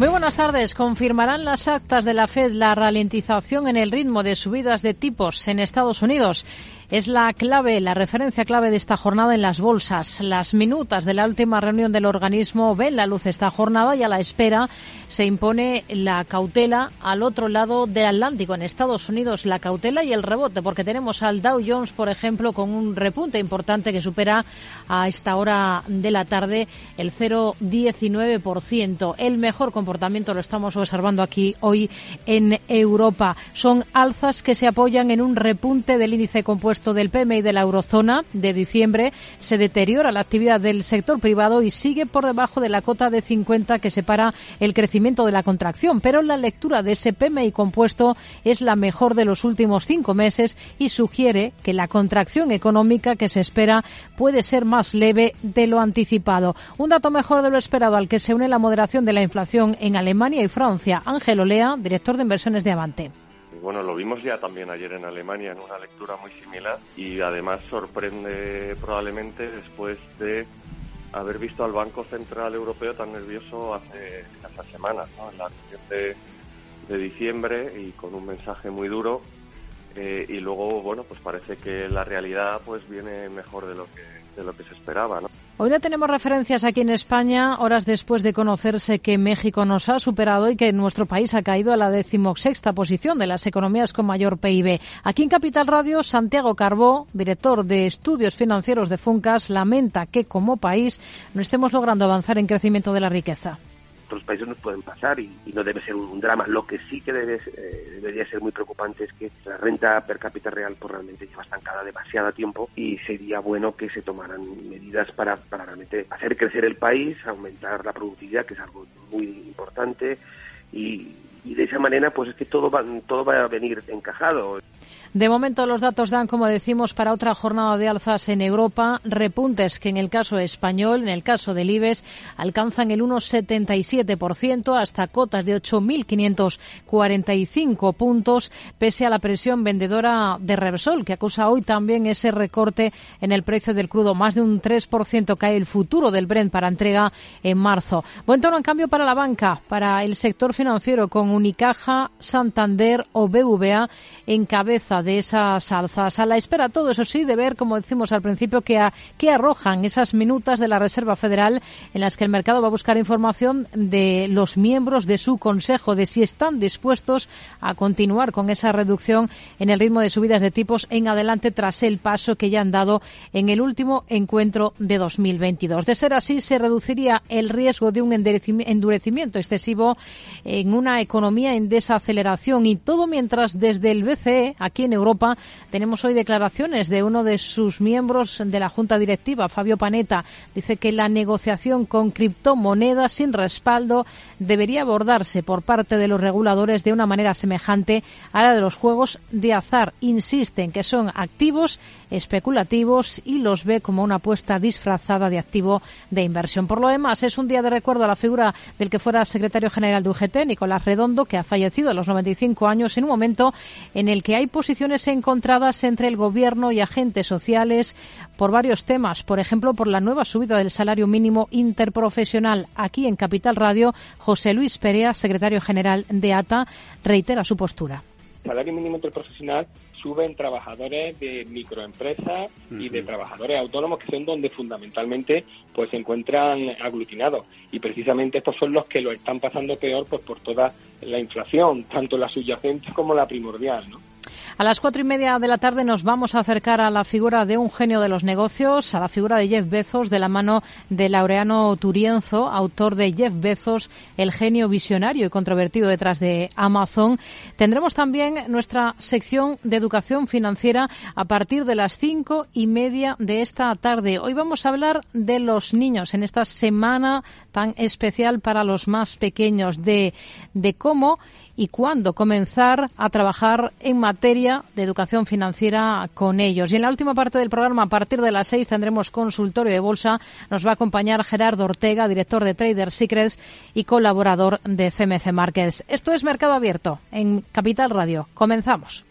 Muy buenas tardes. Confirmarán las actas de la Fed la ralentización en el ritmo de subidas de tipos en Estados Unidos es la clave, la referencia clave de esta jornada en las bolsas. Las minutas de la última reunión del organismo ven la luz esta jornada y a la espera se impone la cautela al otro lado del Atlántico, en Estados Unidos, la cautela y el rebote, porque tenemos al Dow Jones, por ejemplo, con un repunte importante que supera a esta hora de la tarde el 0,19%. El mejor comportamiento lo estamos observando aquí hoy en Europa. Son alzas que se apoyan en un repunte del índice compuesto del PMI de la eurozona de diciembre se deteriora la actividad del sector privado y sigue por debajo de la cota de 50 que separa el crecimiento de la contracción. Pero la lectura de ese PMI compuesto es la mejor de los últimos cinco meses y sugiere que la contracción económica que se espera puede ser más leve de lo anticipado. Un dato mejor de lo esperado al que se une la moderación de la inflación en Alemania y Francia. Ángel Olea, director de inversiones de Avante bueno, lo vimos ya también ayer en Alemania en una lectura muy similar y además sorprende probablemente después de haber visto al Banco Central Europeo tan nervioso hace escasas semanas, ¿no? en la reunión de, de diciembre y con un mensaje muy duro eh, y luego, bueno, pues parece que la realidad pues viene mejor de lo que, de lo que se esperaba. Hoy no tenemos referencias aquí en España, horas después de conocerse que México nos ha superado y que nuestro país ha caído a la decimosexta posición de las economías con mayor PIB. Aquí en Capital Radio, Santiago Carbó, director de estudios financieros de Funcas, lamenta que como país no estemos logrando avanzar en crecimiento de la riqueza otros países nos pueden pasar y, no debe ser un, drama. Lo que sí que debe, eh, debería ser muy preocupante es que la renta per cápita real pues, realmente lleva estancada demasiado tiempo y sería bueno que se tomaran medidas para, para realmente hacer crecer el país, aumentar la productividad, que es algo muy importante, y, y de esa manera pues es que todo va, todo va a venir encajado. De momento los datos dan, como decimos, para otra jornada de alzas en Europa, repuntes que en el caso español, en el caso del IBEX, alcanzan el 1,77% hasta cotas de 8.545 puntos, pese a la presión vendedora de Repsol, que acusa hoy también ese recorte en el precio del crudo. Más de un 3% cae el futuro del Brent para entrega en marzo. Buen tono, en cambio, para la banca, para el sector financiero, con Unicaja, Santander o BVA en cabeza de esas alzas. A la espera, todo eso sí, de ver, como decimos al principio, que, arrojan esas minutas de la Reserva Federal en las que el mercado va a buscar información de los miembros de su Consejo, de si están dispuestos a continuar con esa reducción en el ritmo de subidas de tipos en adelante tras el paso que ya han dado en el último encuentro de 2022. De ser así, se reduciría el riesgo de un endurecimiento excesivo en una economía en desaceleración y todo mientras desde el BCE, aquí en Europa. Tenemos hoy declaraciones de uno de sus miembros de la Junta Directiva, Fabio Panetta. Dice que la negociación con criptomonedas sin respaldo debería abordarse por parte de los reguladores de una manera semejante a la de los juegos de azar. Insisten que son activos especulativos y los ve como una apuesta disfrazada de activo de inversión. Por lo demás, es un día de recuerdo a la figura del que fuera secretario general de UGT, Nicolás Redondo, que ha fallecido a los 95 años en un momento en el que hay posiciones encontradas entre el Gobierno y agentes sociales por varios temas. Por ejemplo, por la nueva subida del salario mínimo interprofesional. Aquí en Capital Radio, José Luis Perea, secretario general de ATA, reitera su postura. El salario mínimo interprofesional suben trabajadores de microempresas y de trabajadores autónomos que son donde fundamentalmente pues se encuentran aglutinados y precisamente estos son los que lo están pasando peor pues por toda la inflación tanto la subyacente como la primordial ¿no? A las cuatro y media de la tarde nos vamos a acercar a la figura de un genio de los negocios, a la figura de Jeff Bezos, de la mano de Laureano Turienzo, autor de Jeff Bezos, el genio visionario y controvertido detrás de Amazon. Tendremos también nuestra sección de educación financiera a partir de las cinco y media de esta tarde. Hoy vamos a hablar de los niños en esta semana tan especial para los más pequeños, de, de cómo y cuándo comenzar a trabajar en materia de educación financiera con ellos. Y en la última parte del programa, a partir de las seis, tendremos consultorio de bolsa. Nos va a acompañar Gerardo Ortega, director de Trader Secrets y colaborador de CMC Markets. Esto es Mercado Abierto en Capital Radio. Comenzamos.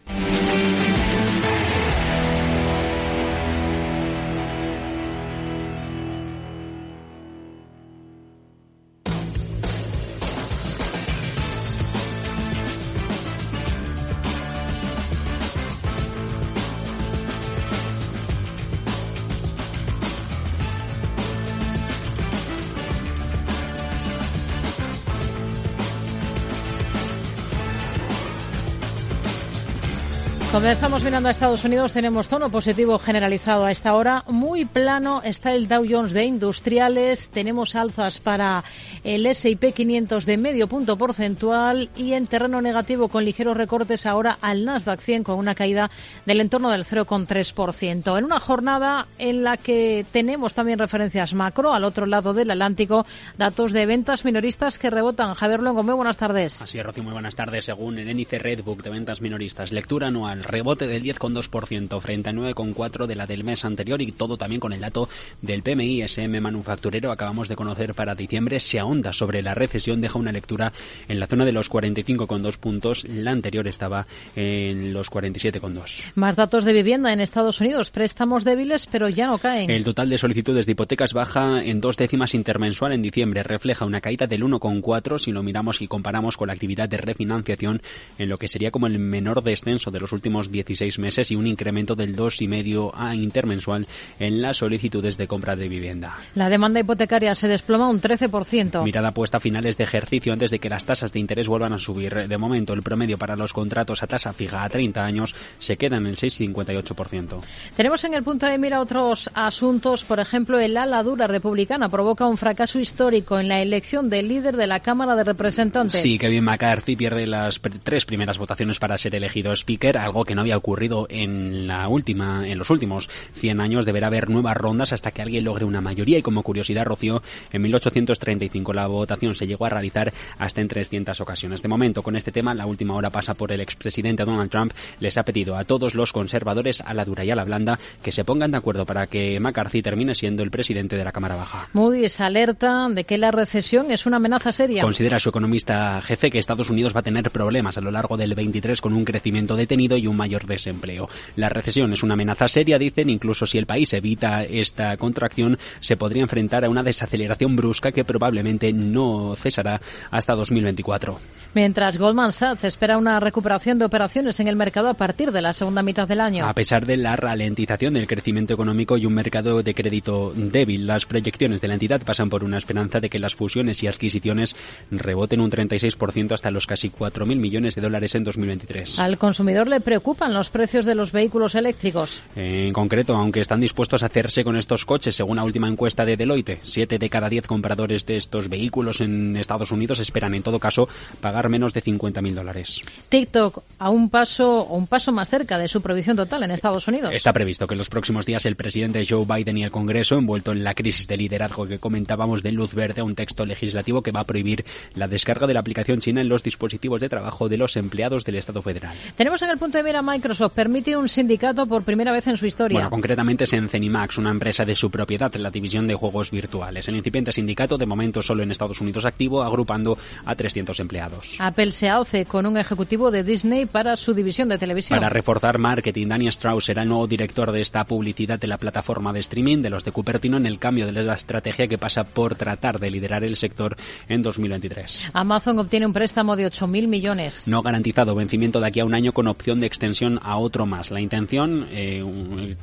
Comenzamos mirando a Estados Unidos. Tenemos tono positivo generalizado a esta hora. Muy plano está el Dow Jones de industriales. Tenemos alzas para el S&P 500 de medio punto porcentual y en terreno negativo con ligeros recortes ahora al Nasdaq 100 con una caída del entorno del 0,3%. En una jornada en la que tenemos también referencias macro al otro lado del Atlántico, datos de ventas minoristas que rebotan. Javier Luengo, muy buenas tardes. Así es, Rocío, muy buenas tardes. Según el índice Redbook de ventas minoristas, lectura anual rebote del 10,2% frente al 9,4% de la del mes anterior y todo también con el dato del PMI SM manufacturero acabamos de conocer para diciembre se ahonda sobre la recesión, deja una lectura en la zona de los 45,2 puntos, la anterior estaba en los 47,2. Más datos de vivienda en Estados Unidos, préstamos débiles pero ya no caen. El total de solicitudes de hipotecas baja en dos décimas intermensual en diciembre, refleja una caída del 1,4 si lo miramos y comparamos con la actividad de refinanciación en lo que sería como el menor descenso de los últimos 16 meses y un incremento del 2,5 a intermensual en las solicitudes de compra de vivienda. La demanda hipotecaria se desploma un 13%. Mirada puesta a finales de ejercicio antes de que las tasas de interés vuelvan a subir. De momento, el promedio para los contratos a tasa fija a 30 años se queda en el 6,58%. Tenemos en el punto de mira otros asuntos. Por ejemplo, el ala dura republicana provoca un fracaso histórico en la elección del líder de la Cámara de Representantes. Sí, Kevin McCarthy pierde las tres primeras votaciones para ser elegido Speaker, algo que no había ocurrido en la última, en los últimos 100 años. Deberá haber nuevas rondas hasta que alguien logre una mayoría. Y como curiosidad, Rocío, en 1835 la votación se llegó a realizar hasta en 300 ocasiones. De momento, con este tema, la última hora pasa por el expresidente Donald Trump. Les ha pedido a todos los conservadores, a la dura y a la blanda, que se pongan de acuerdo para que McCarthy termine siendo el presidente de la Cámara Baja. Moody's alerta de que la recesión es una amenaza seria. Considera su economista jefe que Estados Unidos va a tener problemas a lo largo del 23 con un crecimiento detenido y un mayor desempleo. La recesión es una amenaza seria, dicen, incluso si el país evita esta contracción, se podría enfrentar a una desaceleración brusca que probablemente no cesará hasta 2024. Mientras Goldman Sachs espera una recuperación de operaciones en el mercado a partir de la segunda mitad del año. A pesar de la ralentización del crecimiento económico y un mercado de crédito débil, las proyecciones de la entidad pasan por una esperanza de que las fusiones y adquisiciones reboten un 36% hasta los casi 4.000 millones de dólares en 2023. Al consumidor le preocupan los precios de los vehículos eléctricos. En concreto, aunque están dispuestos a hacerse con estos coches, según la última encuesta de Deloitte, 7 de cada 10 compradores de estos vehículos en Estados Unidos esperan en todo caso pagar menos de 50.000 dólares. TikTok a un paso un paso más cerca de su prohibición total en Estados Unidos. Está previsto que en los próximos días el presidente Joe Biden y el Congreso, envuelto en la crisis de liderazgo que comentábamos, den luz verde a un texto legislativo que va a prohibir la descarga de la aplicación china en los dispositivos de trabajo de los empleados del Estado federal. Tenemos en el punto de mira Microsoft permite un sindicato por primera vez en su historia. Bueno, concretamente es en Cenimax, una empresa de su propiedad, la división de juegos virtuales. El incipiente sindicato, de momento solo en Estados Unidos activo, agrupando a 300 empleados. Apple se hace con un ejecutivo de Disney para su división de televisión. Para reforzar marketing, Daniel Strauss será el nuevo director de esta publicidad de la plataforma de streaming de los de Cupertino en el cambio de la estrategia que pasa por tratar de liderar el sector en 2023. Amazon obtiene un préstamo de 8.000 millones. No garantizado, vencimiento de aquí a un año con opción de extensión a otro más. La intención, eh,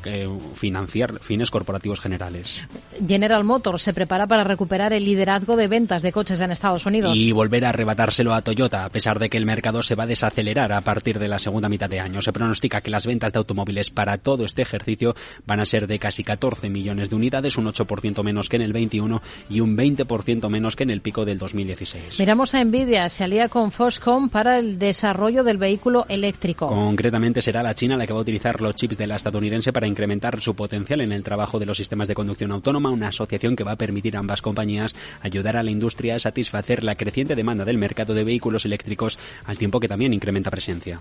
eh, financiar fines corporativos generales. General Motors se prepara para recuperar el liderazgo de ventas de coches en Estados Unidos. Y volver a arrebatárselo a Toyota, a pesar de que el mercado se va a desacelerar a partir de la segunda mitad de año. Se pronostica que las ventas de automóviles para todo este ejercicio van a ser de casi 14 millones de unidades, un 8% menos que en el 21 y un 20% menos que en el pico del 2016. Miramos a Nvidia, se alía con Foxconn para el desarrollo del vehículo eléctrico. Con Concretamente será la China la que va a utilizar los chips de la estadounidense para incrementar su potencial en el trabajo de los sistemas de conducción autónoma, una asociación que va a permitir a ambas compañías ayudar a la industria a satisfacer la creciente demanda del mercado de vehículos eléctricos al tiempo que también incrementa presencia.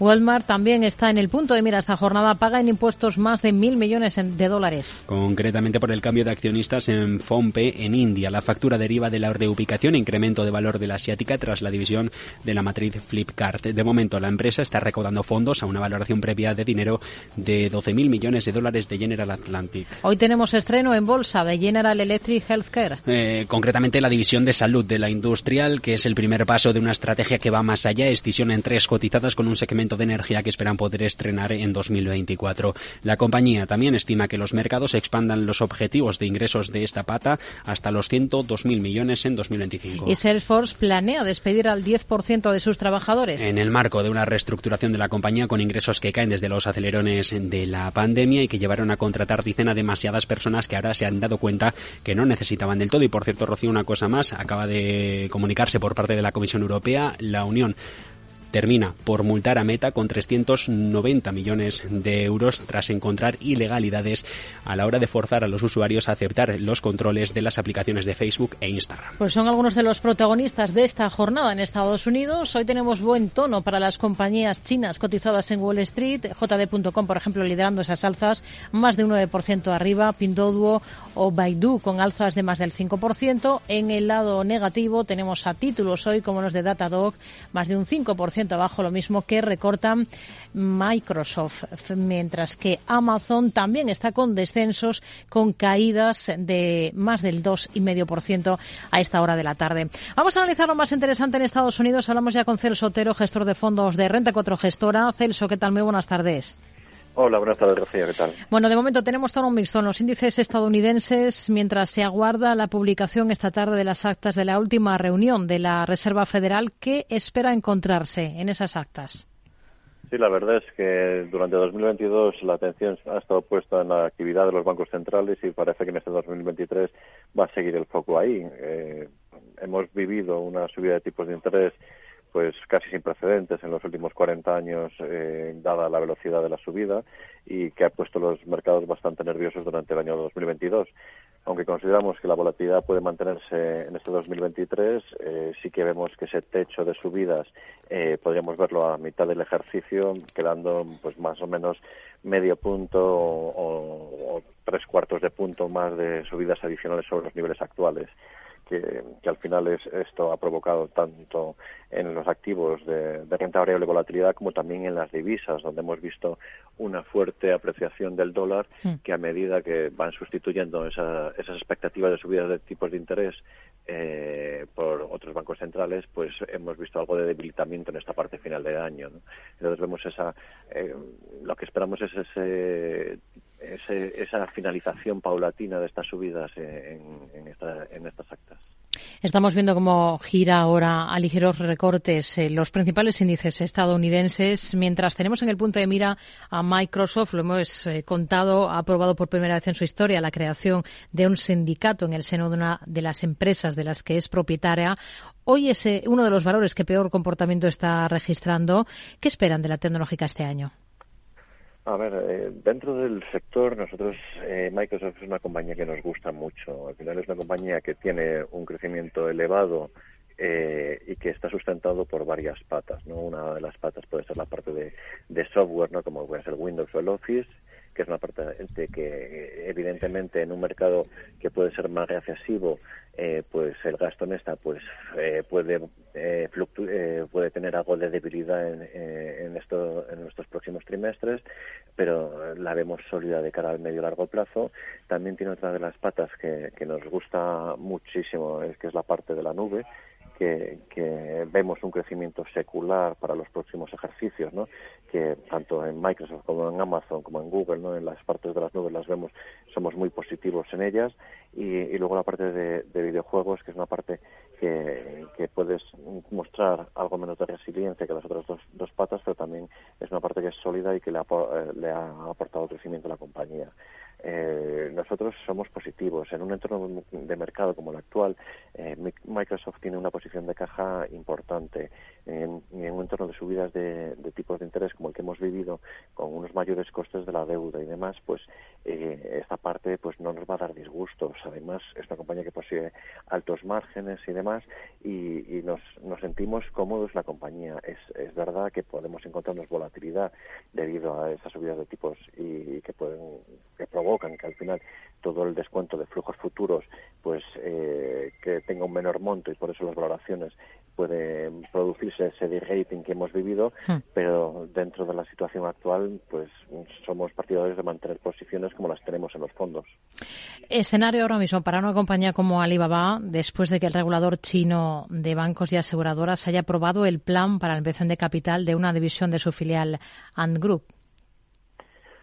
Walmart también está en el punto de mira esta jornada, paga en impuestos más de mil millones de dólares. Concretamente por el cambio de accionistas en Fompe en India. La factura deriva de la reubicación e incremento de valor de la asiática tras la división de la matriz Flipkart. De momento, la empresa está recaudando fondos a una valoración previa de dinero de 12.000 millones de dólares de General Atlantic. Hoy tenemos estreno en bolsa de General Electric Healthcare. Eh, concretamente la división de salud de la industrial, que es el primer paso de una estrategia que va más allá. Escisión en tres cotizadas con un segmento de energía que esperan poder estrenar en 2024. La compañía también estima que los mercados expandan los objetivos de ingresos de esta pata hasta los 102.000 millones en 2025. Y Salesforce planea despedir al 10% de sus trabajadores. En el marco de una reestructuración de la compañía con ingresos que caen desde los acelerones de la pandemia y que llevaron a contratar, dicen, a demasiadas personas que ahora se han dado cuenta que no necesitaban del todo. Y por cierto, Rocío, una cosa más, acaba de comunicarse por parte de la Comisión Europea, la Unión termina por multar a Meta con 390 millones de euros tras encontrar ilegalidades a la hora de forzar a los usuarios a aceptar los controles de las aplicaciones de Facebook e Instagram. Pues son algunos de los protagonistas de esta jornada en Estados Unidos. Hoy tenemos buen tono para las compañías chinas cotizadas en Wall Street. JD.com, por ejemplo, liderando esas alzas, más de un 9% arriba. Pinduoduo o Baidu con alzas de más del 5%. En el lado negativo tenemos a títulos hoy como los de Datadog, más de un 5% abajo, lo mismo que recortan Microsoft, mientras que Amazon también está con descensos, con caídas de más del 2,5% a esta hora de la tarde. Vamos a analizar lo más interesante en Estados Unidos. Hablamos ya con Celso Otero, gestor de fondos de Renta 4 Gestora. Celso, ¿qué tal? Muy buenas tardes. Hola, buenas tardes, Rocío, ¿qué tal? Bueno, de momento tenemos todo un mixto en los índices estadounidenses mientras se aguarda la publicación esta tarde de las actas de la última reunión de la Reserva Federal. ¿Qué espera encontrarse en esas actas? Sí, la verdad es que durante 2022 la atención ha estado puesta en la actividad de los bancos centrales y parece que en este 2023 va a seguir el foco ahí. Eh, hemos vivido una subida de tipos de interés pues casi sin precedentes en los últimos 40 años, eh, dada la velocidad de la subida y que ha puesto los mercados bastante nerviosos durante el año 2022. Aunque consideramos que la volatilidad puede mantenerse en este 2023, eh, sí que vemos que ese techo de subidas eh, podríamos verlo a mitad del ejercicio, quedando pues más o menos medio punto o, o tres cuartos de punto más de subidas adicionales sobre los niveles actuales que, al final es, esto ha provocado tanto en los activos de, renta variable volatilidad como también en las divisas, donde hemos visto una fuerte apreciación del dólar que a medida que van sustituyendo esas expectativas de subidas de tipos de interés eh, por otros bancos centrales, pues hemos visto algo de debilitamiento en esta parte final del año. Entonces vemos esa, eh, lo que esperamos es ese esa finalización paulatina de estas subidas en, en, estas actas. Estamos viendo cómo gira ahora a ligeros recortes eh, los principales índices estadounidenses, mientras tenemos en el punto de mira a Microsoft, lo hemos eh, contado, ha aprobado por primera vez en su historia la creación de un sindicato en el seno de una de las empresas de las que es propietaria. Hoy es eh, uno de los valores que peor comportamiento está registrando. ¿Qué esperan de la tecnológica este año? A ver, eh, dentro del sector, nosotros, eh, Microsoft es una compañía que nos gusta mucho. Al final es una compañía que tiene un crecimiento elevado eh, y que está sustentado por varias patas. ¿no? Una de las patas puede ser la parte de, software, ¿no? como puede ser Windows o el Office, que es una parte que evidentemente en un mercado que puede ser más recesivo, eh, pues el gasto en esta pues eh, puede eh, eh, puede tener algo de debilidad en, en, esto, en nuestros próximos trimestres, pero la vemos sólida de cara al medio largo plazo. También tiene otra de las patas que, que nos gusta muchísimo, es que es la parte de la nube que, vemos un crecimiento secular para los próximos ejercicios, ¿no? que tanto en Microsoft como en Amazon como en Google, ¿no? en las partes de las nubes las vemos, somos muy positivos en ellas, y, luego la parte de, videojuegos, que es una parte que, que, puedes mostrar algo menos de resiliencia que las otras dos, dos patas, pero también es una parte que es sólida y que le ha, le ha aportado crecimiento a la compañía eh, nosotros somos positivos. En un entorno de mercado como el actual, eh, Microsoft tiene una posición de caja importante. En, en un entorno de subidas de, tipos de interés como el que hemos vivido, con unos mayores costes de la deuda y demás, pues eh, esta parte pues no nos va a dar disgustos. Además, es una compañía que posee altos márgenes y demás, y, nos, nos, sentimos cómodos la compañía. Es, es verdad que podemos encontrarnos volatilidad debido a esas subidas de tipos y, que pueden que provocan que al final todo el descuento de flujos futuros pues eh, que tenga un menor monto y por eso las valoraciones puede producirse ese de-rating que hemos vivido, hmm. pero dentro de la situación actual, pues somos partidarios de mantener posiciones como las tenemos en los fondos. Escenario ahora mismo para una compañía como Alibaba, después de que el regulador chino de bancos y aseguradoras haya aprobado el plan para la inversión de capital de una división de su filial Ant Group.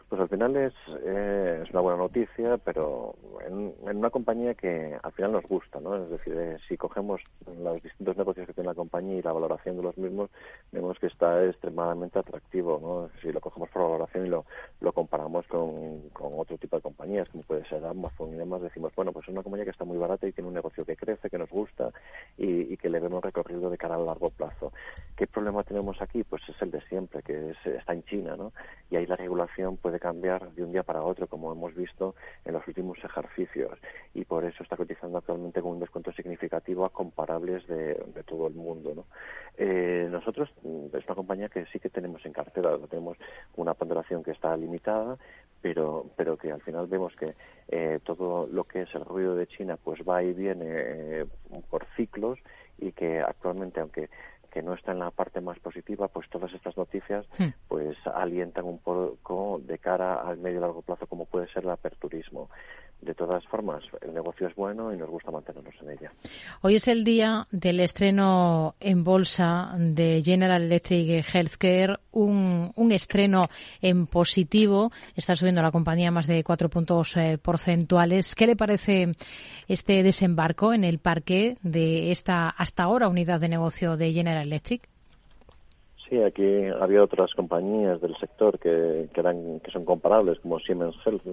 Pues al final es, eh, es una buena noticia, pero en, una compañía que al final nos gusta, ¿no? Es decir, eh, si cogemos los distintos negocios que tiene la compañía y la valoración de los mismos, vemos que está extremadamente atractivo, ¿no? Si lo cogemos por valoración y lo, lo comparamos con, con otro tipo de compañías, como puede ser Amazon y demás, decimos, bueno, pues es una compañía que está muy barata y tiene un negocio que crece, que nos gusta y, y que le vemos recorrido de cara a largo plazo. ¿Qué problema tenemos aquí? Pues es el de siempre, que es, está en China, ¿no? Y ahí la regulación puede cambiar de un día para otro, como hemos visto en los últimos ejercicios, y por eso está cotizando actualmente con un descuento significativo a comparables de, todo el mundo. ¿no? Eh, nosotros mm, es una compañía que sí que tenemos en cartera, tenemos una ponderación que está limitada, pero, pero que al final vemos que eh, todo lo que es el ruido de China pues va y viene eh, por ciclos y que actualmente, aunque que no está en la parte más positiva, pues todas estas noticias hmm. pues alientan un poco de cara al medio y largo plazo como puede ser el aperturismo de todas formas, el negocio es bueno y nos gusta mantenernos en ella. Hoy es el día del estreno en bolsa de General Electric Healthcare, un, un estreno en positivo. Está subiendo la compañía más de cuatro puntos eh, porcentuales. ¿Qué le parece este desembarco en el parque de esta hasta ahora unidad de negocio de General Electric? Sí, aquí había otras compañías del sector que, eran, que son comparables, como Siemens Health,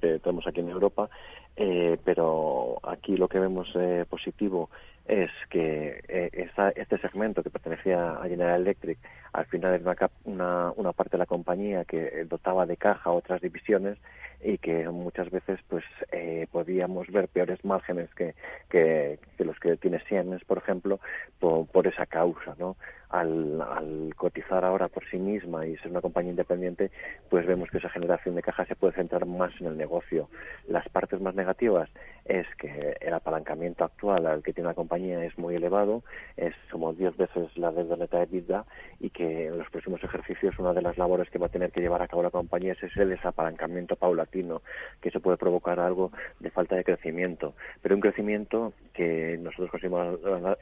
que tenemos aquí en Europa, eh, pero aquí lo que vemos eh, positivo es que eh, este segmento que pertenecía a General Electric al final era una, una, parte de la compañía que dotaba de caja otras divisiones y que muchas veces pues eh, podíamos ver peores márgenes que, que, los que tiene Siemens, por ejemplo, por, esa causa, ¿no? Al, al, cotizar ahora por sí misma y ser una compañía independiente, pues vemos que esa generación de caja se puede centrar más en el negocio. Las partes más negativas es que el apalancamiento actual al que tiene la compañía es muy elevado, es como 10 veces la deuda neta de vida y que en los próximos ejercicios una de las labores que va a tener que llevar a cabo la compañía es el desapalancamiento paulatino, que se puede provocar algo de falta de crecimiento, pero un crecimiento que nosotros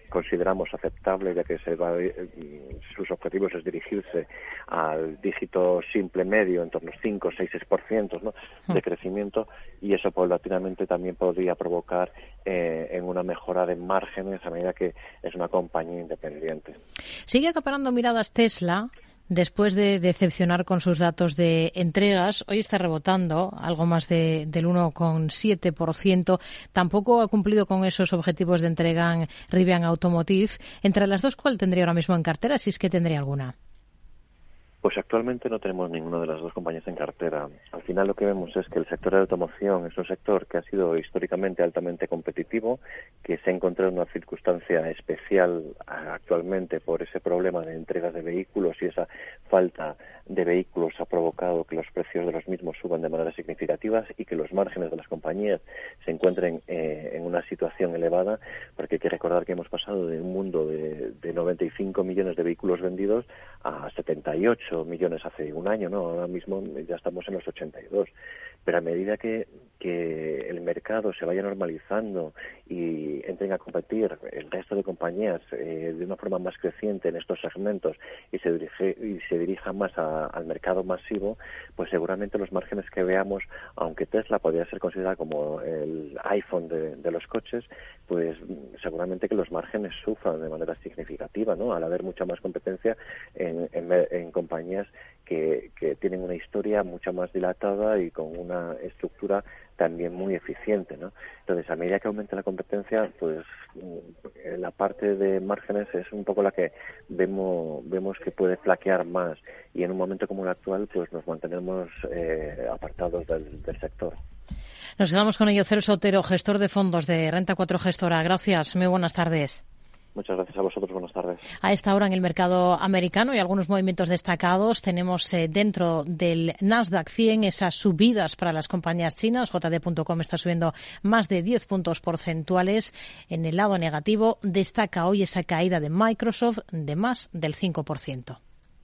consideramos aceptable ya que se va, sus objetivos es dirigirse al dígito simple medio en torno a 5 o 6 ¿no? de hmm. crecimiento y eso paulatinamente también podría provocar eh, en una mejora de márgenes a medida que es una compañía independiente. Sigue acaparando miradas Tesla después de decepcionar con sus datos de entregas, hoy está rebotando algo más de, del 1,7%. Tampoco ha cumplido con esos objetivos de entrega en Rivian Automotive. Entre las dos, ¿cuál tendría ahora mismo en cartera, si es que tendría alguna? Pues actualmente no tenemos ninguna de las dos compañías en cartera. Al final lo que vemos es que el sector de automoción es un sector que ha sido históricamente altamente competitivo, que se ha encontrado en una circunstancia especial actualmente por ese problema de entregas de vehículos y esa falta de vehículos ha provocado que los precios de los mismos suban de manera significativa y que los márgenes de las compañías se encuentren eh, en una situación elevada, porque hay que recordar que hemos pasado de un mundo de, de 95 millones de vehículos vendidos a 78 millones hace un año, ¿no? Ahora mismo ya estamos en los 82. Pero a medida que, que el mercado se vaya normalizando y entren a competir el resto de compañías eh, de una forma más creciente en estos segmentos y se, dirige, y se dirija más al mercado masivo, pues seguramente los márgenes que veamos, aunque Tesla podría ser considerada como el iPhone de, los coches, pues seguramente que los márgenes sufran de manera significativa, ¿no? Al haber mucha más competencia en, en, en compañías que, que tienen una historia mucho más dilatada y con una estructura también muy eficiente, ¿no? Entonces, a medida que aumenta la competencia, pues mm, la parte de márgenes es un poco la que vemos vemos que puede flaquear más y en un momento como el actual, pues nos mantenemos eh, apartados del, sector. Nos quedamos con ello, Celso Otero, gestor de fondos de Renta 4 Gestora. Gracias, muy buenas tardes. Muchas gracias a vosotros. Buenas tardes. A esta hora en el mercado americano y algunos movimientos destacados tenemos eh, dentro del Nasdaq 100 esas subidas para las compañías chinas. JD.com está subiendo más de 10 puntos porcentuales. En el lado negativo destaca hoy esa caída de Microsoft de más del 5%.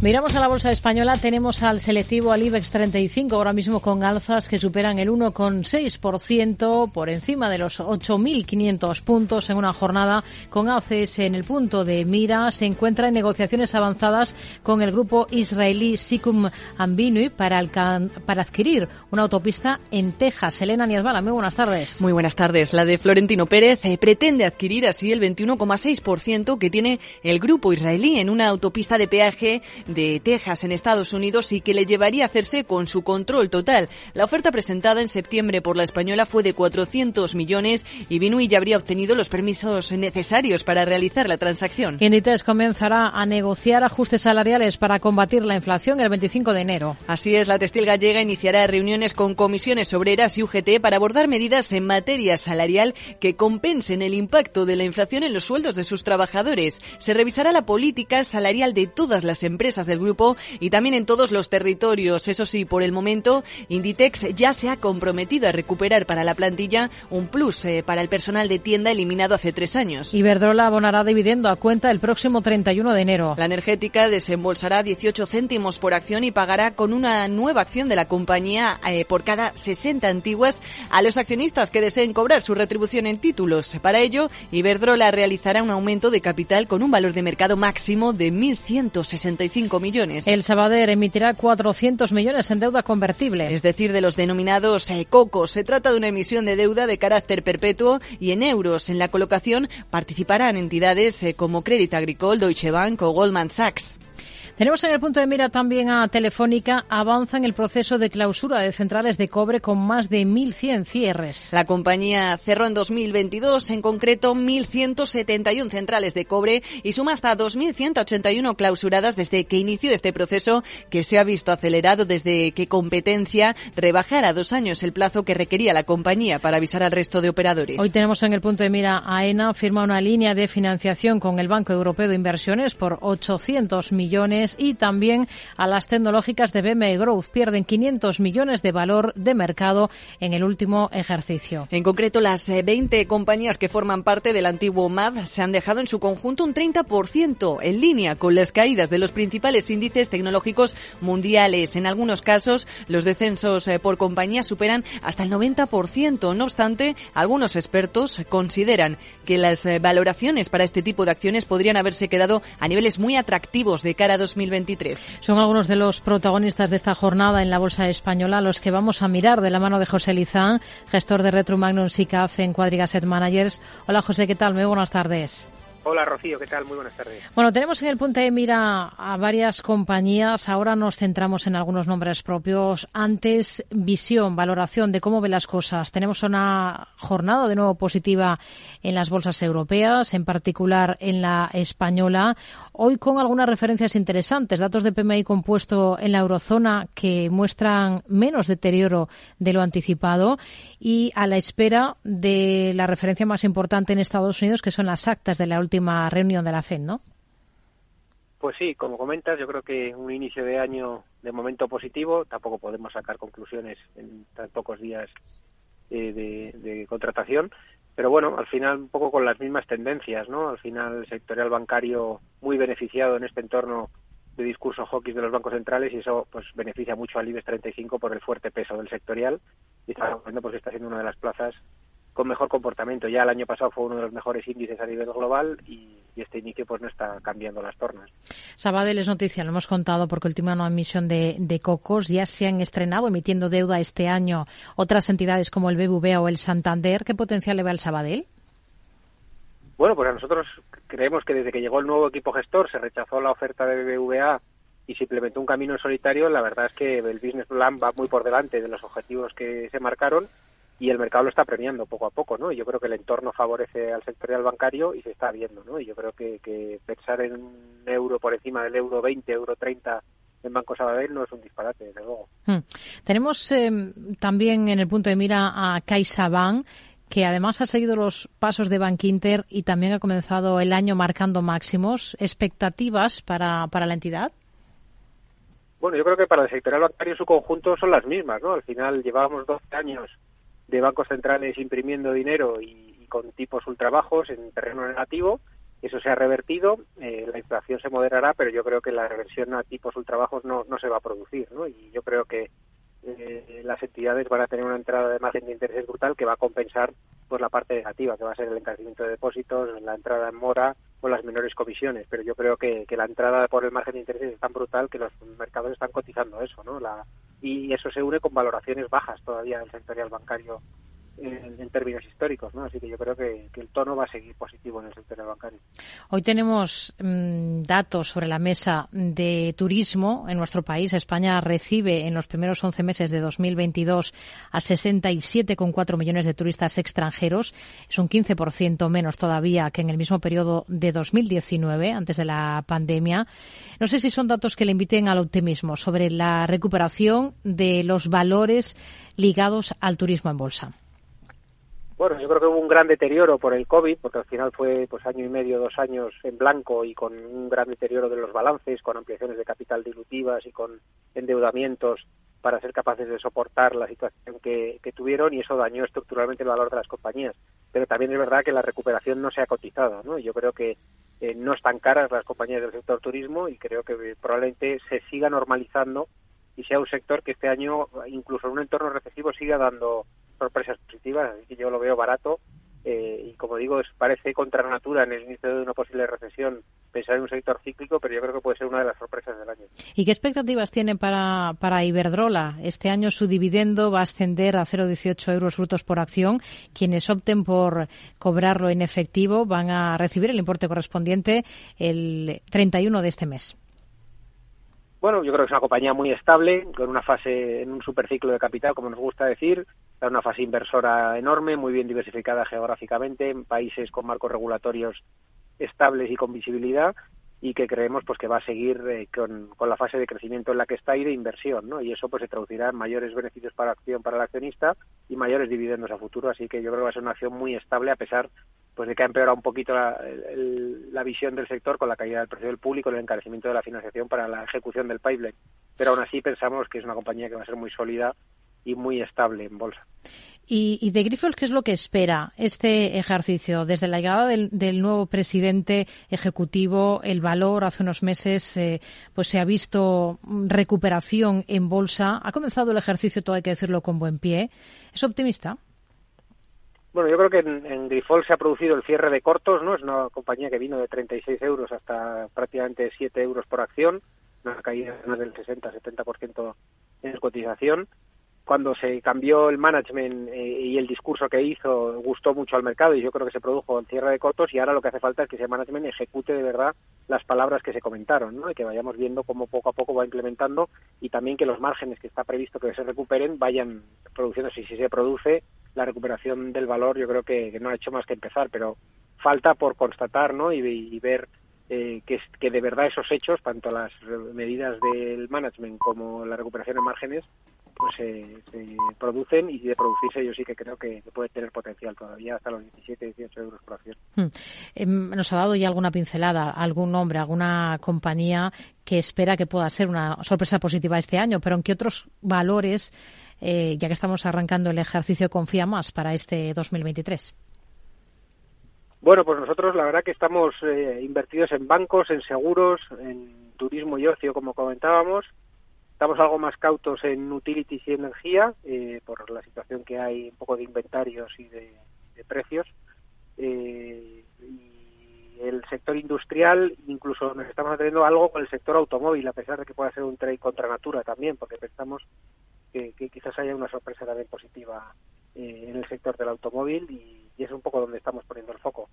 Miramos a la bolsa española, tenemos al selectivo al IBEX 35, ahora mismo con alzas que superan el 1,6% por encima de los 8.500 puntos en una jornada con ACS en el punto de mira. Se encuentra en negociaciones avanzadas con el grupo israelí Sikum Ambinui para, para adquirir una autopista en Texas. Elena Niasbala, muy buenas tardes. Muy buenas tardes. La de Florentino Pérez eh, pretende adquirir así el 21,6% que tiene el grupo israelí en una autopista de peaje de Texas en Estados Unidos y que le llevaría a hacerse con su control total. La oferta presentada en septiembre por la española fue de 400 millones y Binui ya habría obtenido los permisos necesarios para realizar la transacción. Inditex comenzará a negociar ajustes salariales para combatir la inflación el 25 de enero. Así es, la textil gallega iniciará reuniones con comisiones obreras y UGT para abordar medidas en materia salarial que compensen el impacto de la inflación en los sueldos de sus trabajadores. Se revisará la política salarial de todas las empresas del grupo y también en todos los territorios. Eso sí, por el momento, Inditex ya se ha comprometido a recuperar para la plantilla un plus eh, para el personal de tienda eliminado hace tres años. Iberdrola abonará dividendo a cuenta el próximo 31 de enero. La energética desembolsará 18 céntimos por acción y pagará con una nueva acción de la compañía eh, por cada 60 antiguas a los accionistas que deseen cobrar su retribución en títulos. Para ello, Iberdrola realizará un aumento de capital con un valor de mercado máximo de 1.165 millones. El Sabader emitirá 400 millones en deuda convertible. Es decir, de los denominados eh, cocos. Se trata de una emisión de deuda de carácter perpetuo y en euros. En la colocación participarán entidades eh, como Crédit Agricole, Deutsche Bank o Goldman Sachs. Tenemos en el punto de mira también a Telefónica. Avanza en el proceso de clausura de centrales de cobre con más de 1.100 cierres. La compañía cerró en 2022, en concreto, 1.171 centrales de cobre y suma hasta 2.181 clausuradas desde que inició este proceso que se ha visto acelerado desde que competencia rebajara dos años el plazo que requería la compañía para avisar al resto de operadores. Hoy tenemos en el punto de mira a ENA firma una línea de financiación con el Banco Europeo de Inversiones por 800 millones y también a las tecnológicas de BME Growth. Pierden 500 millones de valor de mercado en el último ejercicio. En concreto, las 20 eh, compañías que forman parte del antiguo MAD se han dejado en su conjunto un 30% en línea con las caídas de los principales índices tecnológicos mundiales. En algunos casos, los descensos eh, por compañía superan hasta el 90%. No obstante, algunos expertos consideran que las eh, valoraciones para este tipo de acciones podrían haberse quedado a niveles muy atractivos de cara a 2020 2023. Son algunos de los protagonistas de esta jornada en la Bolsa Española, los que vamos a mirar de la mano de José Lizán, gestor de Retro Magnum SICAF en Quadriga Managers. Hola José, ¿qué tal? Muy buenas tardes. Hola Rocío, ¿qué tal? Muy buenas tardes. Bueno, tenemos en el punto de mira a varias compañías. Ahora nos centramos en algunos nombres propios. Antes, visión, valoración de cómo ve las cosas. Tenemos una jornada de nuevo positiva en las bolsas europeas, en particular en la española. Hoy con algunas referencias interesantes. Datos de PMI compuesto en la eurozona que muestran menos deterioro de lo anticipado y a la espera de la referencia más importante en Estados Unidos, que son las actas de la última reunión de la FED, ¿no? Pues sí, como comentas, yo creo que un inicio de año de momento positivo. Tampoco podemos sacar conclusiones en tan pocos días eh, de, contratación. Pero bueno, al final un poco con las mismas tendencias, ¿no? Al final el sectorial bancario muy beneficiado en este entorno de discurso hockey de los bancos centrales y eso pues beneficia mucho al IBEX 35 por el fuerte peso del sectorial y está pues está siendo una de las plazas con mejor comportamiento. Ya el año pasado fue uno de los mejores índices a nivel global y, este inicio pues no está cambiando las tornas. Sabadell es noticia, lo hemos contado porque última no emisión de, de, Cocos ya se han estrenado emitiendo deuda este año otras entidades como el BBVA o el Santander. ¿Qué potencial le ve al Sabadell? Bueno, pues a nosotros creemos que desde que llegó el nuevo equipo gestor se rechazó la oferta de BBVA y se implementó un camino en solitario. La verdad es que el business plan va muy por delante de los objetivos que se marcaron y el mercado lo está premiando poco a poco, ¿no? Yo creo que el entorno favorece al sectorial bancario y se está viendo, ¿no? Y yo creo que, que pensar en un euro por encima del euro 20, euro 30 en Banco Sabadell no es un disparate, desde luego. Hmm. Tenemos eh, también en el punto de mira a CaixaBank, que además ha seguido los pasos de Bank Inter y también ha comenzado el año marcando máximos. ¿Expectativas para, para la entidad? Bueno, yo creo que para el sectorial bancario en su conjunto son las mismas, ¿no? Al final llevábamos 12 años de bancos centrales imprimiendo dinero y, con tipos ultra bajos en terreno negativo. Eso se ha revertido, eh, la inflación se moderará, pero yo creo que la reversión a tipos ultra bajos no, no se va a producir. ¿no? Y yo creo que eh, las entidades van a tener una entrada de margen de interés brutal que va a compensar pues la parte negativa, que va a ser el encarecimiento de depósitos, la entrada en mora o las menores comisiones. Pero yo creo que, que la entrada por el margen de interés es tan brutal que los mercados están cotizando eso, ¿no? La, y eso se une con valoraciones bajas todavía del sectorial bancario en, términos históricos, ¿no? Así que yo creo que, el tono va a seguir positivo en el sector bancario. Hoy tenemos mm, datos sobre la mesa de turismo en nuestro país. España recibe en los primeros 11 meses de 2022 a 67,4 millones de turistas extranjeros. Es un 15% menos todavía que en el mismo periodo de 2019, antes de la pandemia. No sé si son datos que le inviten al optimismo sobre la recuperación de los valores ligados al turismo en bolsa. Bueno, yo creo que hubo un gran deterioro por el COVID, porque al final fue pues año y medio, dos años en blanco y con un gran deterioro de los balances, con ampliaciones de capital dilutivas y con endeudamientos para ser capaces de soportar la situación que, tuvieron y eso dañó estructuralmente el valor de las compañías. Pero también es verdad que la recuperación no se ha cotizado, ¿no? Yo creo que eh, no están caras las compañías del sector turismo y creo que probablemente se siga normalizando y sea un sector que este año, incluso en un entorno recesivo, siga dando sorpresas positivas, así que yo lo veo barato. Eh, y como digo, parece contra natura en el inicio de una posible recesión pensar en un sector cíclico, pero yo creo que puede ser una de las sorpresas del año. ¿Y qué expectativas tiene para, para Iberdrola? Este año su dividendo va a ascender a 0,18 euros frutos por acción. Quienes opten por cobrarlo en efectivo van a recibir el importe correspondiente el 31 de este mes. Bueno, yo creo que es una compañía muy estable, con una fase en un superciclo de capital, como nos gusta decir, una fase inversora enorme, muy bien diversificada geográficamente, en países con marcos regulatorios estables y con visibilidad, y que creemos pues que va a seguir eh, con, la fase de crecimiento en la que está y de inversión, ¿no? Y eso pues se traducirá en mayores beneficios para acción para el accionista y mayores dividendos a futuro, así que yo creo que va a ser una acción muy estable a pesar pues de que ha empeorado un poquito la, la visión del sector con la caída del precio del público el encarecimiento de la financiación para la ejecución del pipeline. Pero aún así pensamos que es una compañía que va a ser muy sólida y muy estable en bolsa. Y, de Grifols, ¿qué es lo que espera este ejercicio? Desde la llegada del, nuevo presidente ejecutivo, el valor hace unos meses eh, pues se ha visto recuperación en bolsa. Ha comenzado el ejercicio, todo hay que decirlo, con buen pie. ¿Es optimista? Bueno, yo creo que en, en se ha producido el cierre de cortos, ¿no? Es una compañía que vino de 36 euros hasta prácticamente 7 euros por acción. una caída del 60-70% en cotización cuando se cambió el management eh, y el discurso que hizo gustó mucho al mercado y yo creo que se produjo el cierre de cortos y ahora lo que hace falta es que ese management ejecute de verdad las palabras que se comentaron ¿no? y que vayamos viendo cómo poco a poco va implementando y también que los márgenes que está previsto que se recuperen vayan produciéndose y si se produce la recuperación del valor yo creo que, no ha hecho más que empezar pero falta por constatar ¿no? y, ver eh, que, que de verdad esos hechos, tanto las medidas del management como la recuperación de márgenes, pues se, producen y de producirse yo sí que creo que, puede tener potencial todavía hasta los 17, 18 euros por acción. Hmm. Em, ¿Nos ha dado ya alguna pincelada, algún nombre, alguna compañía que espera que pueda ser una sorpresa positiva este año? Pero ¿en qué otros valores, eh, ya que estamos arrancando el ejercicio, confía más para este 2023? Bueno, pues nosotros la verdad que estamos eh, invertidos en bancos, en seguros, en turismo y ocio, como comentábamos, Estamos algo más cautos en utilities y energía eh, por la situación que hay un poco de inventarios y de, precios. Eh, y el sector industrial, incluso nos estamos atendiendo algo con el sector automóvil, a pesar de que pueda ser un trade contra natura también, porque pensamos que, quizás haya una sorpresa también positiva eh, en el sector del automóvil y, es un poco donde estamos poniendo el foco.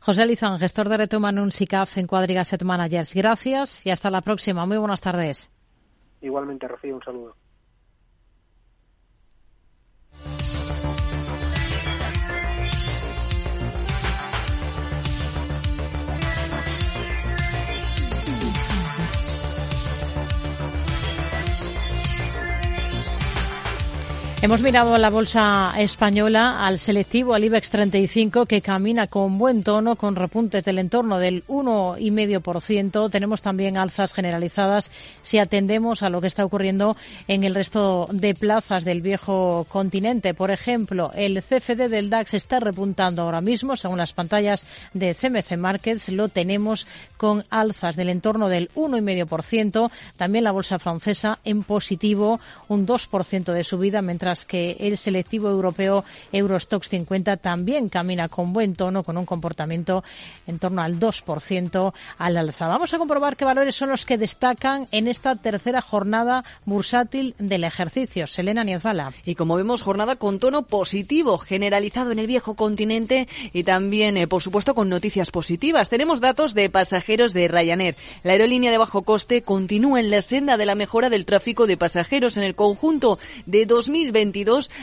José Lizán, gestor de Retoma un SICAF en Cuadriga Set Managers. Gracias y hasta la próxima. Muy buenas tardes. Igualmente, Rocío, un saludo. Hemos mirado la bolsa española, al selectivo, al IBEX 35, que camina con buen tono, con repuntes del entorno del 1,5%. Tenemos también alzas generalizadas si atendemos a lo que está ocurriendo en el resto de plazas del viejo continente. Por ejemplo, el CFD del DAX está repuntando ahora mismo, según las pantallas de CMC Markets, lo tenemos con alzas del entorno del 1,5%. También la bolsa francesa en positivo, un 2% de subida, mientras que el selectivo europeo Eurostox 50 también camina con buen tono, con un comportamiento en torno al 2% al alza. Vamos a comprobar qué valores son los que destacan en esta tercera jornada bursátil del ejercicio. Selena Niezbala. Y como vemos, jornada con tono positivo, generalizado en el viejo continente y también, eh, por supuesto, con noticias positivas. Tenemos datos de pasajeros de Ryanair. La aerolínea de bajo coste continúa en la senda de la mejora del tráfico de pasajeros en el conjunto de 2020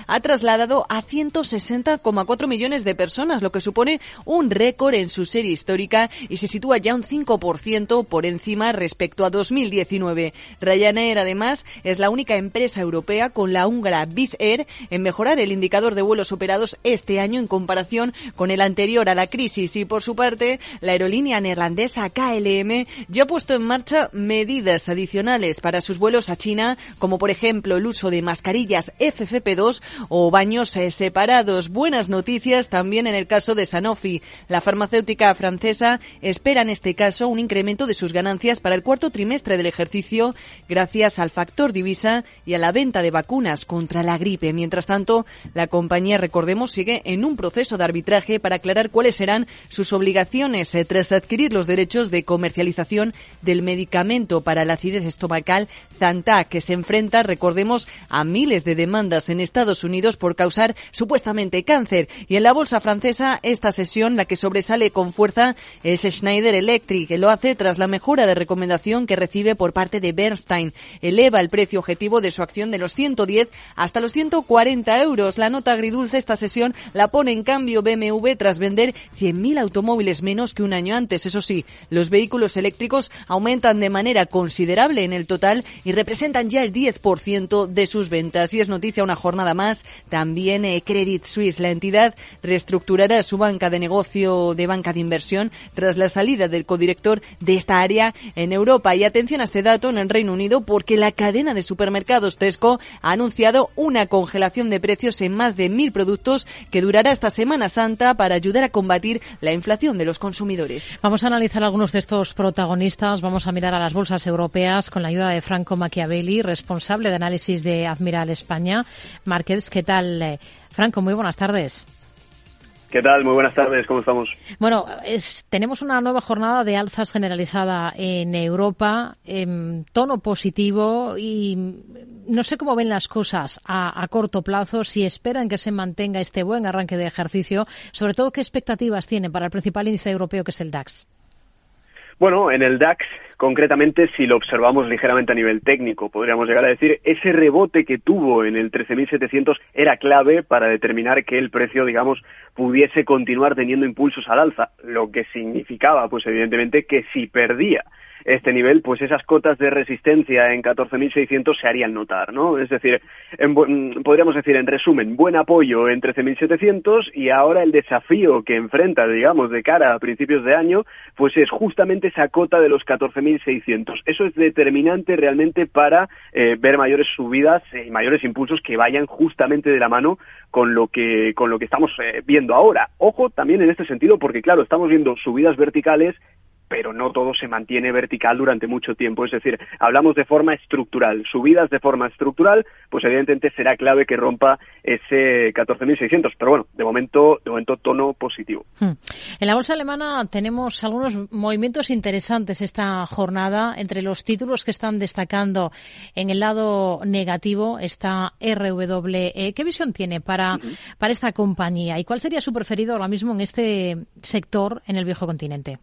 ha trasladado a 160,4 millones de personas, lo que supone un récord en su serie histórica y se sitúa ya un 5% por encima respecto a 2019. Ryanair, además, es la única empresa europea con la húngara Wizz Air en mejorar el indicador de vuelos operados este año en comparación con el anterior a la crisis. Y por su parte, la aerolínea neerlandesa KLM ya ha puesto en marcha medidas adicionales para sus vuelos a China, como por ejemplo el uso de mascarillas FF FP2 o baños eh, separados. Buenas noticias también en el caso de Sanofi. La farmacéutica francesa espera en este caso un incremento de sus ganancias para el cuarto trimestre del ejercicio gracias al factor divisa y a la venta de vacunas contra la gripe. Mientras tanto, la compañía, recordemos, sigue en un proceso de arbitraje para aclarar cuáles serán sus obligaciones eh, tras adquirir los derechos de comercialización del medicamento para la acidez estomacal Zantac, que se enfrenta, recordemos, a miles de demandas en Estados Unidos por causar supuestamente cáncer. Y en la bolsa francesa, esta sesión, la que sobresale con fuerza, es Schneider Electric, que lo hace tras la mejora de recomendación que recibe por parte de Bernstein. Eleva el precio objetivo de su acción de los 110 hasta los 140 euros. La nota agridulce esta sesión la pone en cambio BMW tras vender 100.000 automóviles menos que un año antes. Eso sí, los vehículos eléctricos aumentan de manera considerable en el total y representan ya el 10% de sus ventas. Y es noticia una jornada más. También eh, Credit Suisse, la entidad, reestructurará su banca de negocio de banca de inversión tras la salida del codirector de esta área en Europa. Y atención a este dato en el Reino Unido porque la cadena de supermercados Tesco ha anunciado una congelación de precios en más de mil productos que durará esta Semana Santa para ayudar a combatir la inflación de los consumidores. Vamos a analizar algunos de estos protagonistas. Vamos a mirar a las bolsas europeas con la ayuda de Franco Machiavelli, responsable de análisis de Admiral España. Márquez. ¿Qué tal? Eh, Franco, muy buenas tardes. ¿Qué tal? Muy buenas tardes, ¿cómo estamos? Bueno, es, tenemos una nueva jornada de alzas generalizada en Europa, en tono positivo y no sé cómo ven las cosas a, a, corto plazo, si esperan que se mantenga este buen arranque de ejercicio, sobre todo qué expectativas tienen para el principal índice europeo que es el DAX. Bueno, en el DAX Concretamente, si lo observamos ligeramente a nivel técnico, podríamos llegar a decir, ese rebote que tuvo en el 13.700 era clave para determinar que el precio, digamos, pudiese continuar teniendo impulsos al alza, lo que significaba, pues evidentemente, que si perdía este nivel, pues esas cotas de resistencia en 14.600 se harían notar, ¿no? Es decir, podríamos decir en resumen, buen apoyo en 13.700 y ahora el desafío que enfrenta, digamos, de cara a principios de año, pues es justamente esa cota de los 14.600. Eso es determinante realmente para eh, ver mayores subidas y mayores impulsos que vayan justamente de la mano con lo que con lo que estamos eh, viendo ahora. Ojo también en este sentido porque claro, estamos viendo subidas verticales pero no todo se mantiene vertical durante mucho tiempo. Es decir, hablamos de forma estructural. Subidas de forma estructural, pues evidentemente será clave que rompa ese 14.600. Pero bueno, de momento, de momento tono positivo. Hmm. En la bolsa alemana tenemos algunos movimientos interesantes esta jornada. Entre los títulos que están destacando en el lado negativo está RWE. ¿Qué visión tiene para, para esta compañía? ¿Y cuál sería su preferido ahora mismo en este sector en el viejo continente?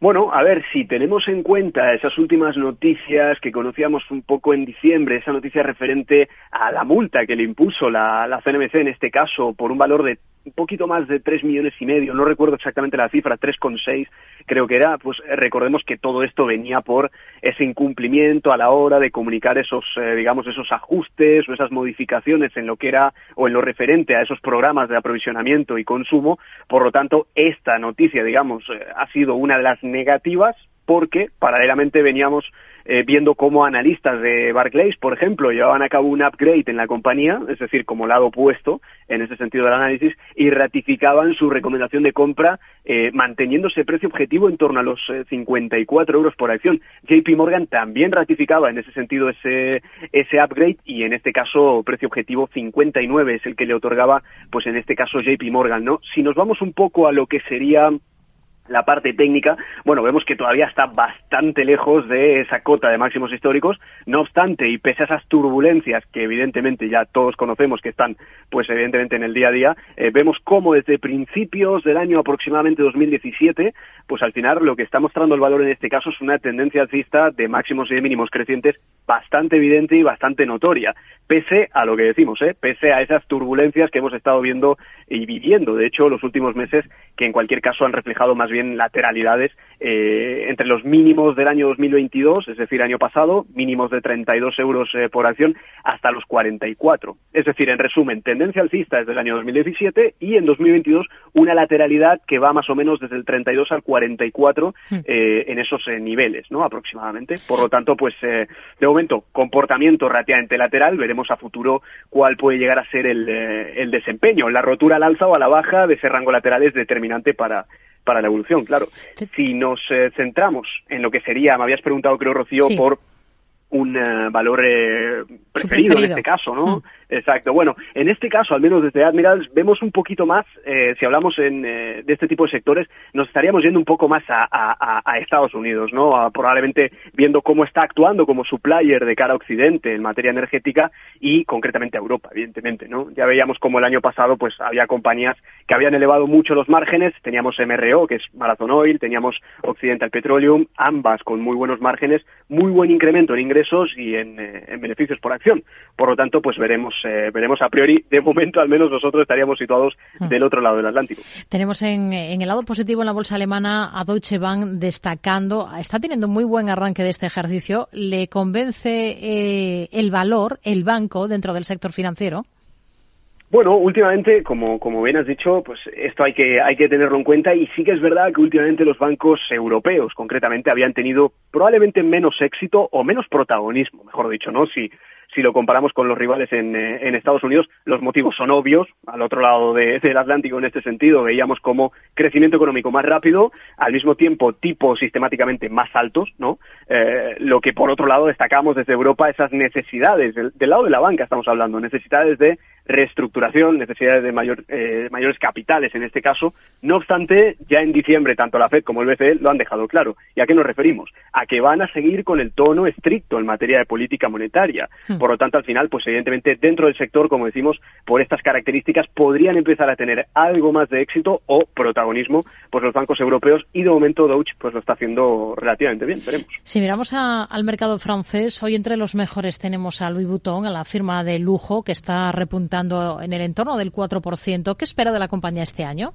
Bueno, a ver, si tenemos en cuenta esas últimas noticias que conocíamos un poco en diciembre, esa noticia referente a la multa que le impuso la, la CNMC en este caso por un valor de un poquito más de tres millones y medio, no recuerdo exactamente la cifra, 3,6 creo que era, pues eh, recordemos que todo esto venía por ese incumplimiento a la hora de comunicar esos, eh, digamos, esos ajustes o esas modificaciones en lo que era o en lo referente a esos programas de aprovisionamiento y consumo. Por lo tanto, esta noticia, digamos, eh, ha sido una de las negativas porque paralelamente veníamos eh, viendo cómo analistas de Barclays, por ejemplo, llevaban a cabo un upgrade en la compañía, es decir, como lado opuesto en ese sentido del análisis, y ratificaban su recomendación de compra eh, manteniendo ese precio objetivo en torno a los 54 eh, euros por acción. JP Morgan también ratificaba en ese sentido ese, ese upgrade y en este caso precio objetivo 59 es el que le otorgaba, pues en este caso JP Morgan, ¿no? Si nos vamos un poco a lo que sería la parte técnica, bueno, vemos que todavía está bastante lejos de esa cota de máximos históricos. No obstante, y pese a esas turbulencias que evidentemente ya todos conocemos que están, pues evidentemente en el día a día, eh, vemos cómo desde principios del año aproximadamente 2017, pues al final lo que está mostrando el valor en este caso es una tendencia alcista de máximos y de mínimos crecientes bastante evidente y bastante notoria, pese a lo que decimos, ¿eh? pese a esas turbulencias que hemos estado viendo y viviendo, de hecho, los últimos meses, que en cualquier caso han reflejado más bien lateralidades eh, entre los mínimos del año 2022, es decir, año pasado, mínimos de 32 euros eh, por acción, hasta los 44. Es decir, en resumen, tendencia alcista desde el año 2017 y en 2022 una lateralidad que va más o menos desde el 32 al 44 hmm. eh, en esos niveles, ¿no? Aproximadamente. Por lo tanto, pues de momento, comportamiento relativamente lateral, veremos a futuro cuál puede llegar a ser el, el desempeño. La rotura al alza o a la baja de ese rango lateral es determinante para, para la evolución, claro. Si nos eh, centramos en lo que sería, me habías preguntado, creo, Rocío, por un eh, valor eh, preferido, en este caso, ¿no? Mm. Exacto. Bueno, en este caso, al menos desde Admirals, vemos un poquito más, eh, si hablamos en, de este tipo de sectores, nos estaríamos yendo un poco más a, Estados Unidos, ¿no? probablemente viendo cómo está actuando como supplier de cara a Occidente en materia energética y concretamente a Europa, evidentemente, ¿no? Ya veíamos como el año pasado, pues había compañías que habían elevado mucho los márgenes, teníamos MRO, que es Marathon Oil, teníamos Occidental Petroleum, ambas con muy buenos márgenes, muy buen incremento en ingresos y en, eh, en beneficios por acción. Por lo tanto, pues veremos, eh, veremos a priori, de momento al menos nosotros estaríamos situados mm. del otro lado del Atlántico. Tenemos en, en, el lado positivo en la bolsa alemana a Deutsche Bank destacando, está teniendo muy buen arranque de este ejercicio. ¿Le convence eh, el valor, el banco dentro del sector financiero? Bueno, últimamente, como, como bien has dicho, pues esto hay que, hay que tenerlo en cuenta y sí que es verdad que últimamente los bancos europeos, concretamente, habían tenido probablemente menos éxito o menos protagonismo, mejor dicho, ¿no? Si, si lo comparamos con los rivales en, eh, en Estados Unidos, los motivos son obvios. Al otro lado de, del Atlántico, en este sentido, veíamos como crecimiento económico más rápido, al mismo tiempo tipos sistemáticamente más altos, ¿no? Eh, lo que por otro lado destacamos desde Europa esas necesidades, del, del lado de la banca estamos hablando, necesidades de reestructuración, necesidades de mayor, eh, mayores capitales en este caso. No obstante, ya en diciembre tanto la Fed como el BCE lo han dejado claro. ¿Y a qué nos referimos? A que van a seguir con el tono estricto en materia de política monetaria. Hmm. Por lo tanto, al final, pues evidentemente dentro del sector, como decimos, por estas características podrían empezar a tener algo más de éxito o protagonismo pues los bancos europeos y de momento Deutsche pues lo está haciendo relativamente bien, veremos. Si miramos al mercado francés, hoy entre los mejores tenemos a Louis Vuitton, a la firma de lujo que está repuntando en el entorno del 4%. ¿Qué espera de la compañía este año?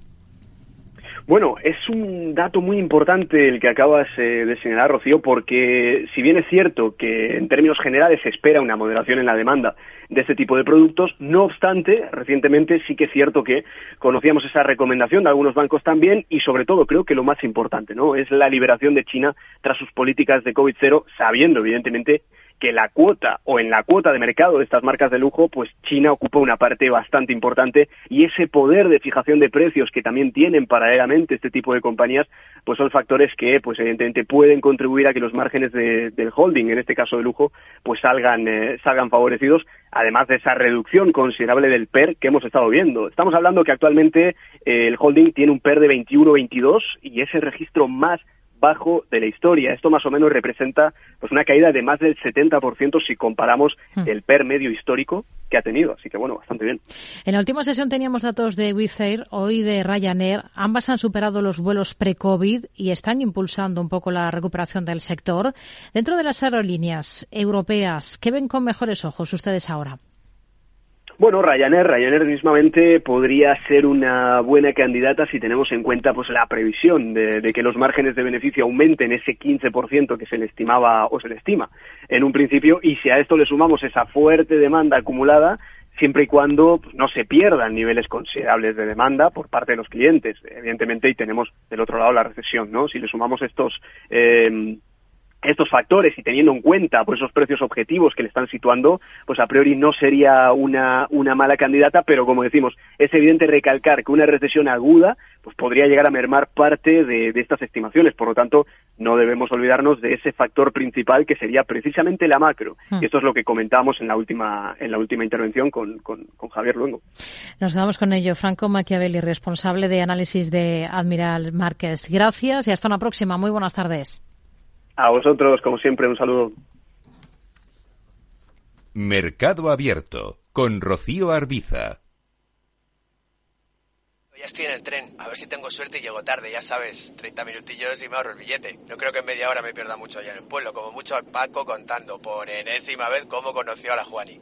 Bueno, es un dato muy importante el que acabas eh, de señalar, Rocío, porque si bien es cierto que en términos generales se espera una moderación en la demanda de este tipo de productos, no obstante, recientemente sí que es cierto que conocíamos esa recomendación de algunos bancos también y sobre todo creo que lo más importante, ¿no? Es la liberación de China tras sus políticas de COVID-0, sabiendo evidentemente que la cuota o en la cuota de mercado de estas marcas de lujo, pues China ocupa una parte bastante importante y ese poder de fijación de precios que también tienen paralelamente este tipo de compañías, pues son factores que, pues evidentemente pueden contribuir a que los márgenes del holding, en este caso de lujo, pues salgan, eh, salgan favorecidos, además de esa reducción considerable del PER que hemos estado viendo. Estamos hablando que actualmente eh, el holding tiene un PER de 21-22 y ese registro más bajo de la historia. Esto más o menos representa pues una caída de más del 70% si comparamos hmm. el PER medio histórico que ha tenido. Así que bueno, bastante bien. En la última sesión teníamos datos de Wizz Air, hoy de Ryanair. Ambas han superado los vuelos pre-COVID y están impulsando un poco la recuperación del sector. Dentro de las aerolíneas europeas, ¿qué ven con mejores ojos ustedes ahora? Bueno, Ryanair, Ryanair mismamente podría ser una buena candidata si tenemos en cuenta pues la previsión de, que los márgenes de beneficio aumenten ese 15% que se le estimaba o se le estima en un principio y si a esto le sumamos esa fuerte demanda acumulada siempre y cuando pues, no se pierdan niveles considerables de demanda por parte de los clientes, evidentemente, y tenemos del otro lado la recesión, ¿no? Si le sumamos estos eh, estos factores y teniendo en cuenta pues, esos precios objetivos que le están situando, pues a priori no sería una, una mala candidata, pero como decimos, es evidente recalcar que una recesión aguda pues podría llegar a mermar parte de, estas estimaciones. Por lo tanto, no debemos olvidarnos de ese factor principal que sería precisamente la macro. Hmm. Y esto es lo que comentábamos en la última, en la última intervención con, con, con Javier Luengo. Nos quedamos con ello. Franco Machiavelli, responsable de análisis de Admiral Márquez. Gracias y hasta una próxima. Muy buenas tardes. A vosotros, como siempre, un saludo. Mercado Abierto con Rocío Arbiza. Ya estoy en el tren, a ver si tengo suerte y llego tarde, ya sabes, 30 minutillos y me ahorro el billete. No creo que en media hora me pierda mucho allá en el pueblo, como mucho al Paco contando por enésima vez cómo conoció a la Juani.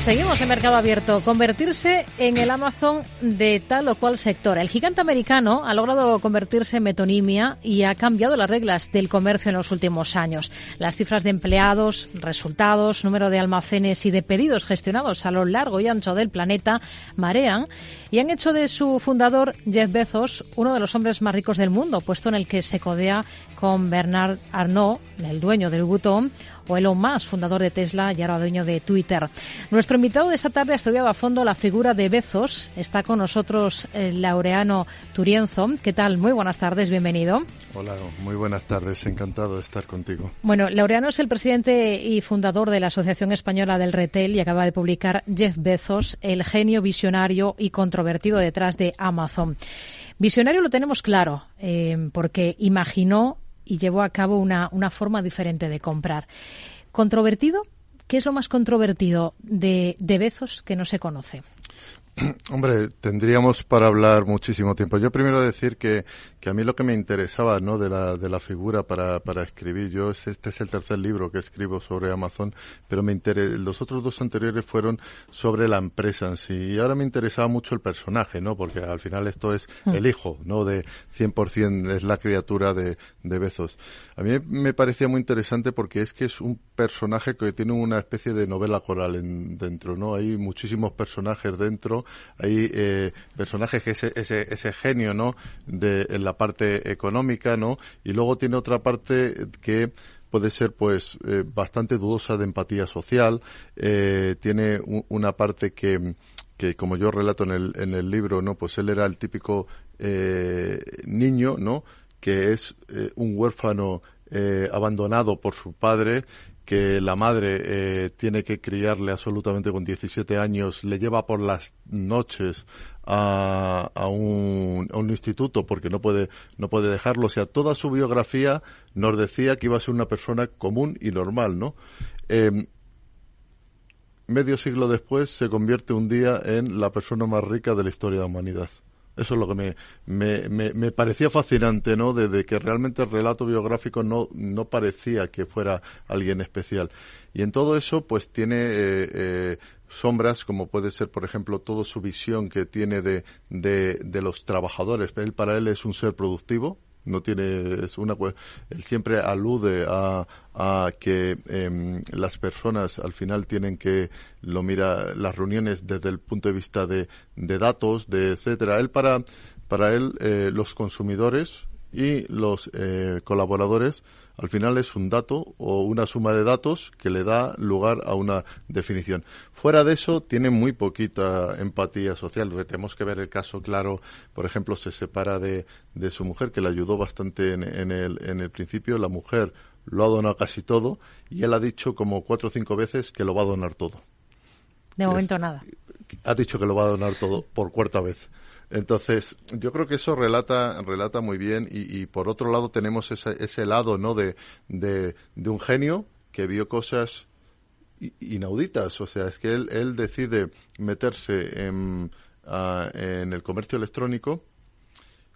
Seguimos en mercado abierto. Convertirse en el Amazon de tal o cual sector. El gigante americano ha logrado convertirse en metonimia y ha cambiado las reglas del comercio en los últimos años. Las cifras de empleados, resultados, número de almacenes y de pedidos gestionados a lo largo y ancho del planeta marean y han hecho de su fundador Jeff Bezos uno de los hombres más ricos del mundo, puesto en el que se codea con Bernard Arnault, el dueño del Butón, o Elon Musk, fundador de Tesla y ahora dueño de Twitter. Nuestro invitado de esta tarde ha estudiado a fondo la figura de Bezos. Está con nosotros el Laureano Turienzo. ¿Qué tal? Muy buenas tardes, bienvenido. Hola, muy buenas tardes, encantado de estar contigo. Bueno, Laureano es el presidente y fundador de la Asociación Española del Retail y acaba de publicar Jeff Bezos, el genio visionario y controvertido detrás de Amazon. Visionario lo tenemos claro, eh, porque imaginó y llevó a cabo una, una forma diferente de comprar. ¿Controvertido? ¿Qué es lo más controvertido de, de Bezos que no se conoce? Hombre, tendríamos para hablar muchísimo tiempo. Yo primero decir que, que a mí lo que me interesaba, ¿no? De la, de la figura para, para escribir. Yo, este es el tercer libro que escribo sobre Amazon, pero me los otros dos anteriores fueron sobre la empresa en sí. Y ahora me interesaba mucho el personaje, ¿no? Porque al final esto es hmm. el hijo, ¿no? De 100% es la criatura de, de Bezos. A mí me parecía muy interesante porque es que es un personaje que tiene una especie de novela coral en, dentro, ¿no? Hay muchísimos personajes dentro hay eh, personajes que ese, ese, ese genio, ¿no? De, en la parte económica, ¿no? Y luego tiene otra parte que puede ser pues eh, bastante dudosa de empatía social, eh, tiene una parte que, que como yo relato en el, libro, ¿no? Pues él era el típico niño, ¿no? Que es un huérfano abandonado por su padre, que la madre eh, tiene que criarle absolutamente con 17 años, le lleva por las noches a, a, un, a, un, instituto porque no puede, no puede dejarlo. O sea, toda su biografía nos decía que iba a ser una persona común y normal, ¿no? Eh, medio siglo después se convierte un día en la persona más rica de la historia de la humanidad. Eso es lo que me, me, me, parecía fascinante, ¿no? De, que realmente el relato biográfico no, no parecía que fuera alguien especial. Y en todo eso, pues tiene eh, eh, sombras, como puede ser, por ejemplo, toda su visión que tiene de, de, de los trabajadores. Él, para él es un ser productivo, no tiene es una él siempre alude a, a que em, las personas al final tienen que lo mira las reuniones desde el punto de vista de, de datos de etcétera. Él para para él eh, los consumidores y los eh, colaboradores al final es un dato o una suma de datos que le da lugar a una definición. Fuera de eso, tiene muy poquita empatía social. Tenemos que ver el caso claro, por ejemplo, se separa de, de su mujer, que le ayudó bastante en, en, el, en el principio. La mujer lo ha donado casi todo y él ha dicho como cuatro o cinco veces que lo va a donar todo. De momento nada. Ha dicho que lo va a donar todo por cuarta vez. Entonces, yo creo que eso relata, relata muy bien y, por otro lado tenemos ese, ese lado, ¿no? De, de, un genio que vio cosas inauditas. O sea, es que él, decide meterse en, en el comercio electrónico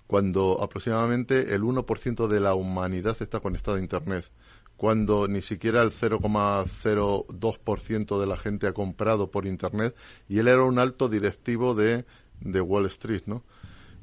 cuando aproximadamente el 1% de la humanidad está conectada a Internet cuando ni siquiera el 0,02% de la gente ha comprado por Internet y él era un alto directivo de de Wall Street, ¿no?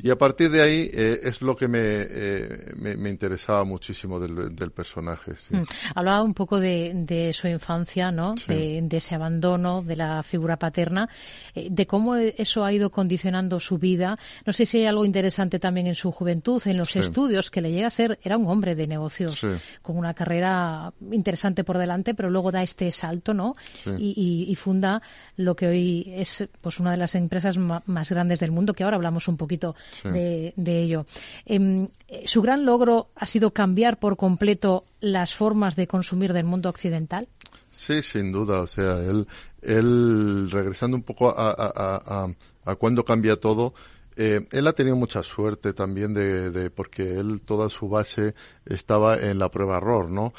Y a partir de ahí eh, es lo que me, eh, me, interesaba muchísimo del, del personaje. Sí. Mm. Hablaba un poco de, de su infancia, ¿no? De, ese abandono de la figura paterna, eh, de cómo eso ha ido condicionando su vida. No sé si hay algo interesante también en su juventud, en los estudios, que le llega a ser, era un hombre de negocios, con una carrera interesante por delante, pero luego da este salto, ¿no? Y, y, funda lo que hoy es pues una de las empresas más grandes del mundo, que ahora hablamos un poquito de, ello. Em, ¿Su gran logro ha sido cambiar por completo las formas de consumir del mundo occidental? Sí, sin duda. O sea, él, él regresando un poco a, a, a, cuando cambia todo, eh, él ha tenido mucha suerte también de, de, porque él toda su base estaba en la prueba error, ¿no?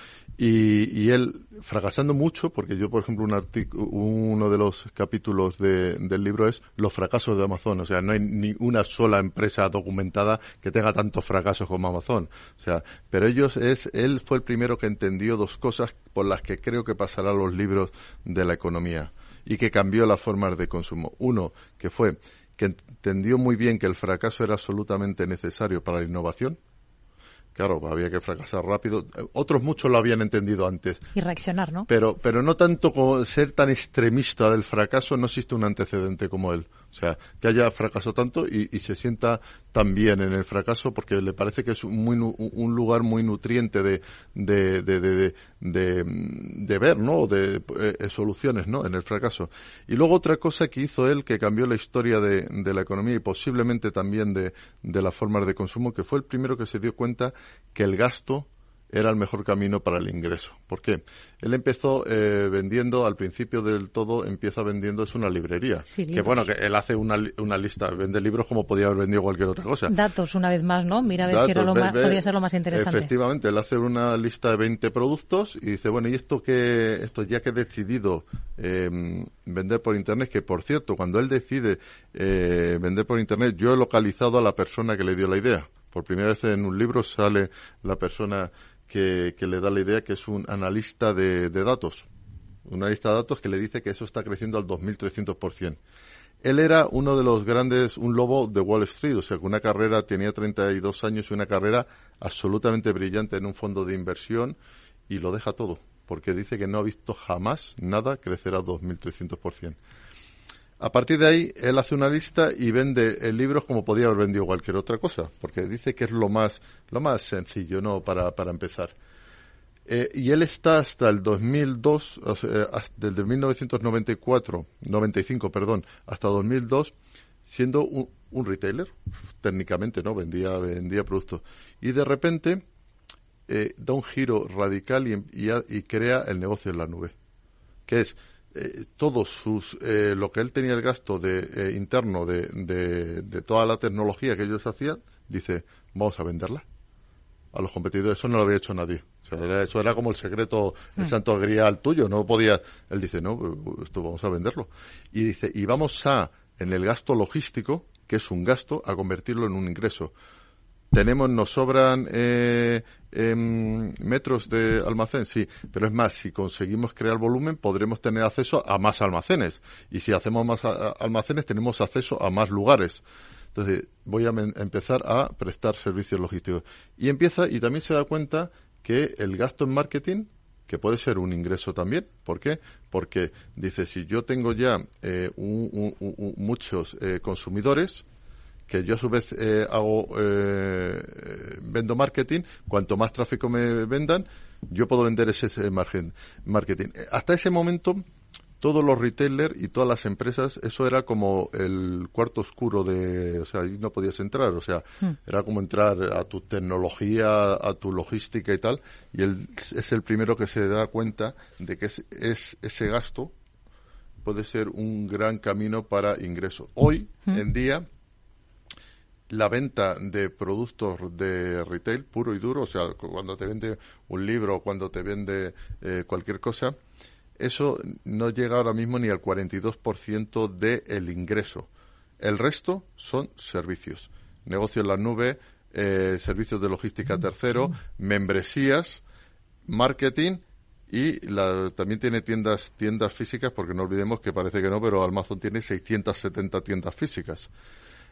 Y, él fracasando mucho, porque yo, por ejemplo, un uno de los capítulos del libro es los fracasos de Amazon. O sea, no hay ni una sola empresa documentada que tenga tantos fracasos como Amazon. O sea, pero ellos es, él fue el primero que entendió dos cosas por las que creo que pasarán los libros de la economía y que cambió las formas de consumo. Uno, que fue que entendió muy bien que el fracaso era absolutamente necesario para la innovación Claro, había que fracasar rápido. Otros muchos lo habían entendido antes. Y reaccionar, ¿no? Pero, pero no tanto como ser tan extremista del fracaso, no existe un antecedente como él. O sea, que haya fracasado tanto y, se sienta tan bien en el fracaso porque le parece que es un, muy, un lugar muy nutriente de, de, de, de, ver, ¿no? De eh, soluciones, ¿no? En el fracaso. Y luego otra cosa que hizo él que cambió la historia de, de la economía y posiblemente también de, de las formas de consumo, que fue el primero que se dio cuenta que el gasto era el mejor camino para el ingreso. ¿Por qué? Él empezó eh, vendiendo, al principio del todo, empieza vendiendo, es una librería. que bueno, que él hace una, una, lista, vende libros como podía haber vendido cualquier otra cosa. Datos, una vez más, ¿no? Mira, a ver, que era lo más, podría ser lo más interesante. Efectivamente, él hace una lista de 20 productos y dice, bueno, ¿y esto que, esto ya que he decidido eh, vender por Internet? Que, por cierto, cuando él decide eh, vender por Internet, yo he localizado a la persona que le dio la idea. Por primera vez en un libro sale la persona que, le da la idea que es un analista de, datos. Un analista de datos que le dice que eso está creciendo al 2.300%. Él era uno de los grandes, un lobo de Wall Street, o sea, que una carrera, tenía 32 años y una carrera absolutamente brillante en un fondo de inversión y lo deja todo, porque dice que no ha visto jamás nada crecer a 2.300%. A partir de ahí, él hace una lista y vende libros como podía haber vendido cualquier otra cosa, porque dice que es lo más, lo más sencillo, ¿no? Para, para empezar. Eh, y él está hasta el 2002, o sea, desde 1994, 95, perdón, hasta 2002, siendo un, retailer, técnicamente, ¿no? Vendía, vendía productos. Y de repente, eh, da un giro radical y, y crea el negocio en la nube. Que es, eh, todos sus eh, lo que él tenía el gasto de eh, interno de, de, toda la tecnología que ellos hacían dice vamos a venderla a los competidores eso no lo había hecho nadie. Eso era como el secreto el mm. santo grial tuyo no podía él dice no pues, esto vamos a venderlo y dice y vamos a en el gasto logístico que es un gasto a convertirlo en un ingreso tenemos, nos sobran eh, em, metros de almacén, sí, pero es más, si conseguimos crear volumen, podremos tener acceso a más almacenes. Y si hacemos más almacenes, tenemos acceso a más lugares. Entonces, voy a empezar a prestar servicios logísticos. Y empieza, y también se da cuenta que el gasto en marketing, que puede ser un ingreso también. ¿Por qué? Porque dice, si yo tengo ya eh, muchos eh, consumidores, que yo a su vez eh, hago eh, vendo marketing, cuanto más tráfico me vendan, yo puedo vender ese, margen, marketing. Hasta ese momento, todos los retailers y todas las empresas, eso era como el cuarto oscuro de, o sea, ahí no podías entrar, o sea, hmm. era como entrar a tu tecnología, a tu logística y tal, y él es el primero que se da cuenta de que es, es ese gasto puede ser un gran camino para ingreso. Hoy hmm. en día, la venta de productos de retail puro y duro, o sea, cuando te vende un libro, cuando te vende eh, cualquier cosa, eso no llega ahora mismo ni al 42% del ingreso. El resto son servicios. Negocio en la nube, eh, servicios de logística tercero, membresías, marketing y también tiene tiendas tiendas físicas, porque no olvidemos que parece que no, pero Amazon tiene 670 tiendas físicas.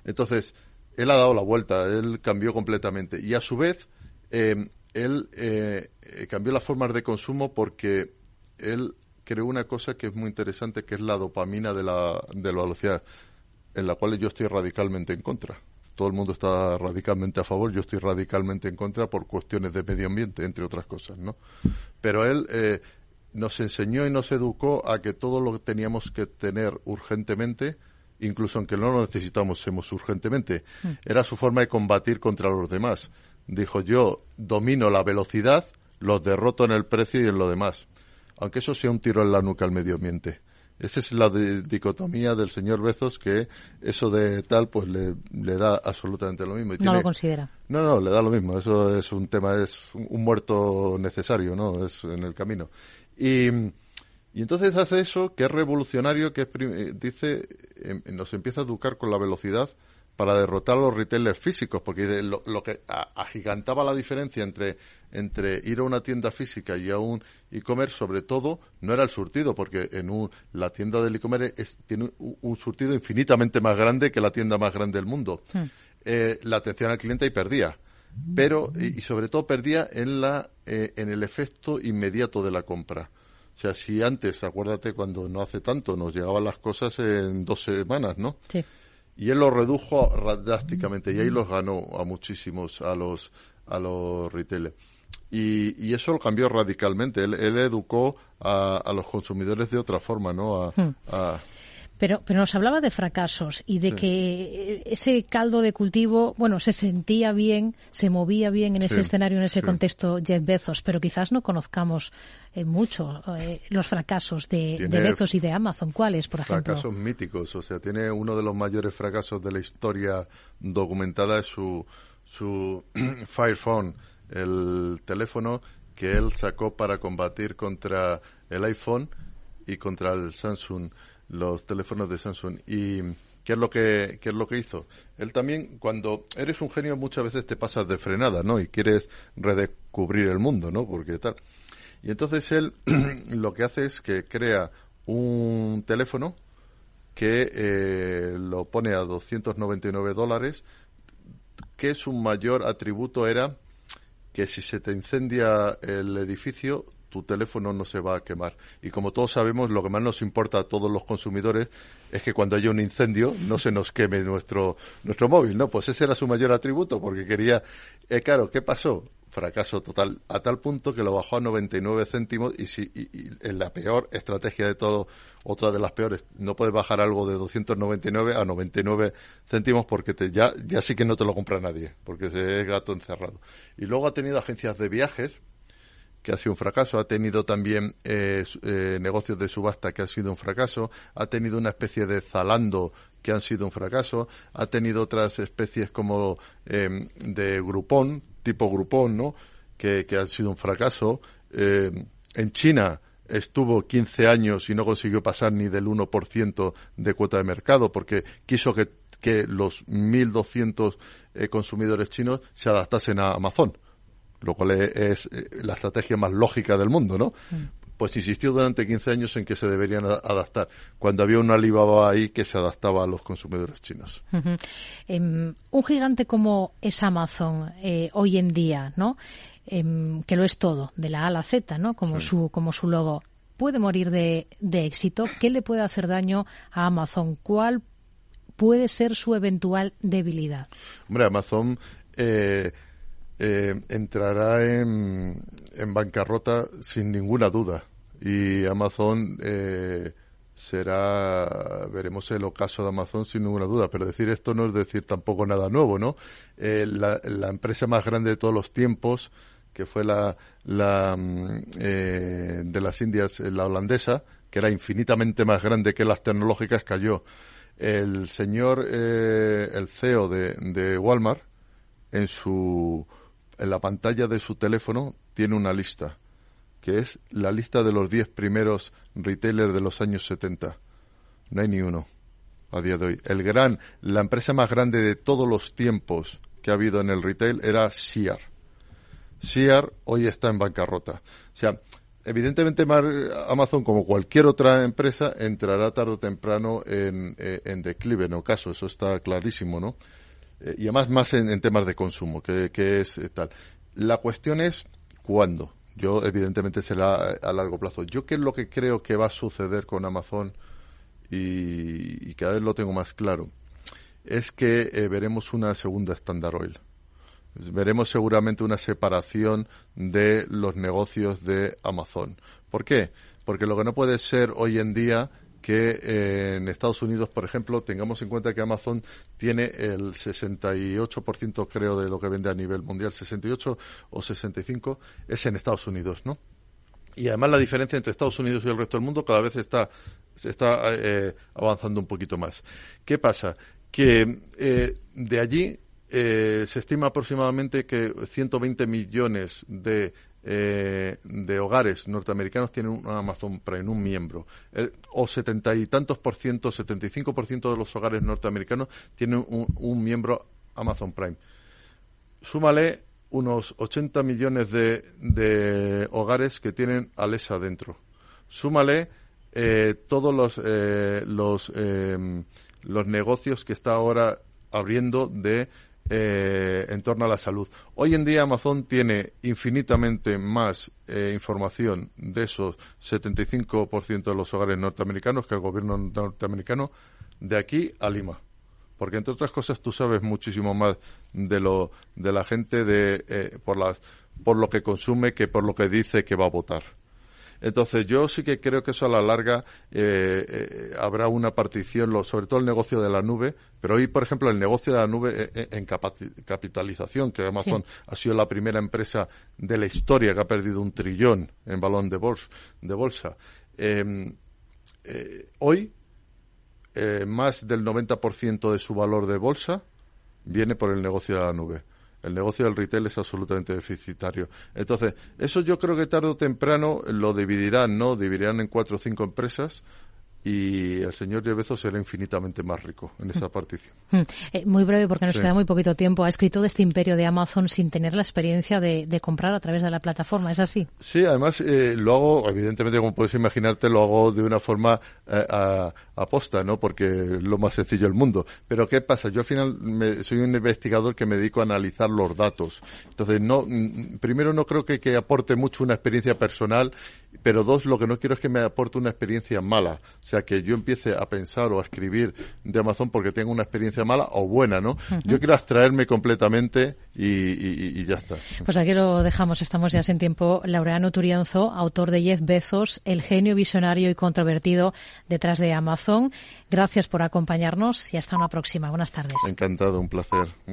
Entonces, él ha dado la vuelta, él cambió completamente. Y a su vez, eh, él eh, cambió las formas de consumo porque él creó una cosa que es muy interesante, que es la dopamina de la, de la velocidad, en la cual yo estoy radicalmente en contra. Todo el mundo está radicalmente a favor, yo estoy radicalmente en contra por cuestiones de medio ambiente, entre otras cosas, ¿no? Pero él eh, nos enseñó y nos educó a que todo lo que teníamos que tener urgentemente incluso aunque no lo necesitamos urgentemente. Mm. Era su forma de combatir contra los demás. Dijo yo domino la velocidad, los derroto en el precio y en lo demás. Aunque eso sea un tiro en la nuca al medio ambiente. Esa es la dicotomía del señor Bezos que eso de tal pues le, da absolutamente lo mismo. no lo considera. No, no, le da lo mismo. Eso es un tema, es un muerto necesario, ¿no? Es en el camino. Y y entonces hace eso, que es revolucionario, que eh, dice, em, nos empieza a educar con la velocidad para derrotar a los retailers físicos, porque lo, que agigantaba la diferencia entre, entre ir a una tienda física y a un e-commerce, sobre todo, no era el surtido, porque en un, la tienda del e-commerce tiene un, surtido infinitamente más grande que la tienda más grande del mundo. Hmm. Eh, la atención al cliente y perdía pero y, sobre todo perdía en la eh, en el efecto inmediato de la compra o sea, si antes, acuérdate, cuando no hace tanto, nos llegaban las cosas en dos semanas, ¿no? Sí. Y él lo redujo drásticamente y ahí los ganó a muchísimos, a los, a los retailers. Y, y, eso lo cambió radicalmente. Él, él educó a, a, los consumidores de otra forma, ¿no? A, hmm. a, Pero, pero nos hablaba de fracasos y de que ese caldo de cultivo, bueno, se sentía bien, se movía bien en ese escenario, en ese contexto Jeff Bezos, pero quizás no conozcamos eh, mucho eh, los fracasos de, Bezos y de Amazon. ¿Cuáles, por ejemplo? Fracasos míticos, o sea, tiene uno de los mayores fracasos de la historia documentada es su, su Fire Phone, el teléfono que él sacó para combatir contra el iPhone y contra el Samsung los teléfonos de Samsung. ¿Y qué es lo que, qué es lo que hizo? Él también, cuando eres un genio, muchas veces te pasas de frenada, ¿no? Y quieres redescubrir el mundo, ¿no? Porque tal. Y entonces él lo que hace es que crea un teléfono que eh, lo pone a 299 dólares, que su mayor atributo era que si se te incendia el edificio, tu teléfono no se va a quemar. Y como todos sabemos, lo que más nos importa a todos los consumidores es que cuando haya un incendio no se nos queme nuestro, nuestro móvil, ¿no? Pues ese era su mayor atributo, porque quería... Eh, claro, ¿qué pasó? fracaso total, a tal punto que lo bajó a 99 céntimos y, si, y, en la peor estrategia de todo, otra de las peores, no puedes bajar algo de 299 a 99 céntimos porque te, ya, ya sí que no te lo compra nadie, porque es gato encerrado. Y luego ha tenido agencias de viajes, que ha sido un fracaso, ha tenido también eh, eh, negocios de subasta que ha sido un fracaso, ha tenido una especie de Zalando que han sido un fracaso, ha tenido otras especies como eh, de Groupon, tipo Groupon, ¿no? Que, que han sido un fracaso. en China estuvo 15 años y no consiguió pasar ni del 1% de cuota de mercado porque quiso que, que los 1.200 consumidores chinos se adaptasen a Amazon lo cual es, eh, la estrategia más lógica del mundo, ¿no? Mm. Pues insistió durante 15 años en que se deberían adaptar, cuando había una Alibaba ahí que se adaptaba a los consumidores chinos. Em, un gigante como es Amazon eh, hoy en día, ¿no? Em, que lo es todo, de la A a la Z, ¿no? Como, su, como su logo. ¿Puede morir de, de éxito? ¿Qué le puede hacer daño a Amazon? ¿Cuál puede ser su eventual debilidad? Hombre, Amazon eh, eh, entrará en, en, bancarrota sin ninguna duda. Y Amazon eh, será, veremos el ocaso de Amazon sin ninguna duda. Pero decir esto no es decir tampoco nada nuevo, ¿no? Eh, la, la, empresa más grande de todos los tiempos, que fue la, la mm, eh, de las Indias, la holandesa, que era infinitamente más grande que las tecnológicas, cayó. El señor, el CEO de, de Walmart, en su en la pantalla de su teléfono tiene una lista, que es la lista de los 10 primeros retailers de los años 70. No hay ni uno a día de hoy. El gran, la empresa más grande de todos los tiempos que ha habido en el retail era Sear. Sear hoy está en bancarrota. O sea, evidentemente Amazon, como cualquier otra empresa, entrará tarde o temprano en, eh, declive, en caso, eso está clarísimo, ¿no? Eh, y además más en, temas de consumo, que, es eh, tal. La cuestión es cuándo. Yo, evidentemente, será a largo plazo. Yo, ¿qué es lo que creo que va a suceder con Amazon? Y, cada vez lo tengo más claro. Es que eh, veremos una segunda Standard Oil. Veremos seguramente una separación de los negocios de Amazon. ¿Por qué? Porque lo que no puede ser hoy en día que eh, en Estados Unidos, por ejemplo, tengamos en cuenta que Amazon tiene el 68% creo de lo que vende a nivel mundial, 68 o 65 es en Estados Unidos, ¿no? Y además la diferencia entre Estados Unidos y el resto del mundo cada vez está, está eh, avanzando un poquito más. ¿Qué pasa? Que eh, de allí se estima aproximadamente que 120 millones de eh, de hogares norteamericanos tienen un Amazon Prime, un miembro. o setenta y tantos por ciento, 75 por ciento de los hogares norteamericanos tienen un, miembro Amazon Prime. Súmale unos 80 millones de, hogares que tienen Alexa dentro. Súmale eh, todos los, eh, los, los negocios que está ahora abriendo de eh, en torno a la salud. Hoy en día Amazon tiene infinitamente más eh, información de esos 75% de los hogares norteamericanos que el gobierno norteamericano de aquí a Lima. Porque entre otras cosas tú sabes muchísimo más de lo de la gente de eh, por las por lo que consume que por lo que dice que va a votar. Entonces, yo sí que creo que eso a la larga eh, eh, habrá una partición, lo, sobre todo el negocio de la nube, pero hoy, por ejemplo, el negocio de la nube eh, en capitalización, que Amazon ha sido la primera empresa de la historia que ha perdido un trillón en balón de, bolsa. De bolsa. Em, hoy, más del 90% de su valor de bolsa viene por el negocio de la nube. El negocio del retail es absolutamente deficitario. Entonces, eso yo creo que tarde o temprano lo dividirán, ¿no? Dividirán en cuatro o cinco empresas y el señor Jeff será infinitamente más rico en esa partición. Hmm. Eh, muy breve, porque nos queda muy poquito tiempo. Ha escrito de este imperio de Amazon sin tener la experiencia de, comprar a través de la plataforma, ¿es así? Sí, además eh, lo hago, evidentemente, como puedes imaginarte, lo hago de una forma eh, aposta, ¿no? Porque es lo más sencillo del mundo. Pero ¿qué pasa? Yo al final me, soy un investigador que me dedico a analizar los datos. Entonces, no, mm, primero no creo que, que aporte mucho una experiencia personal pero dos, lo que no quiero es que me aporte una experiencia mala. O sea, que yo empiece a pensar o a escribir de Amazon porque tengo una experiencia mala o buena, ¿no? Yo quiero abstraerme completamente y, ya está. Pues aquí lo dejamos, estamos ya sin tiempo. Laureano Turianzo, autor de Jeff Bezos, el genio visionario y controvertido detrás de Amazon. Gracias por acompañarnos y hasta una próxima. Buenas tardes. Encantado, un placer.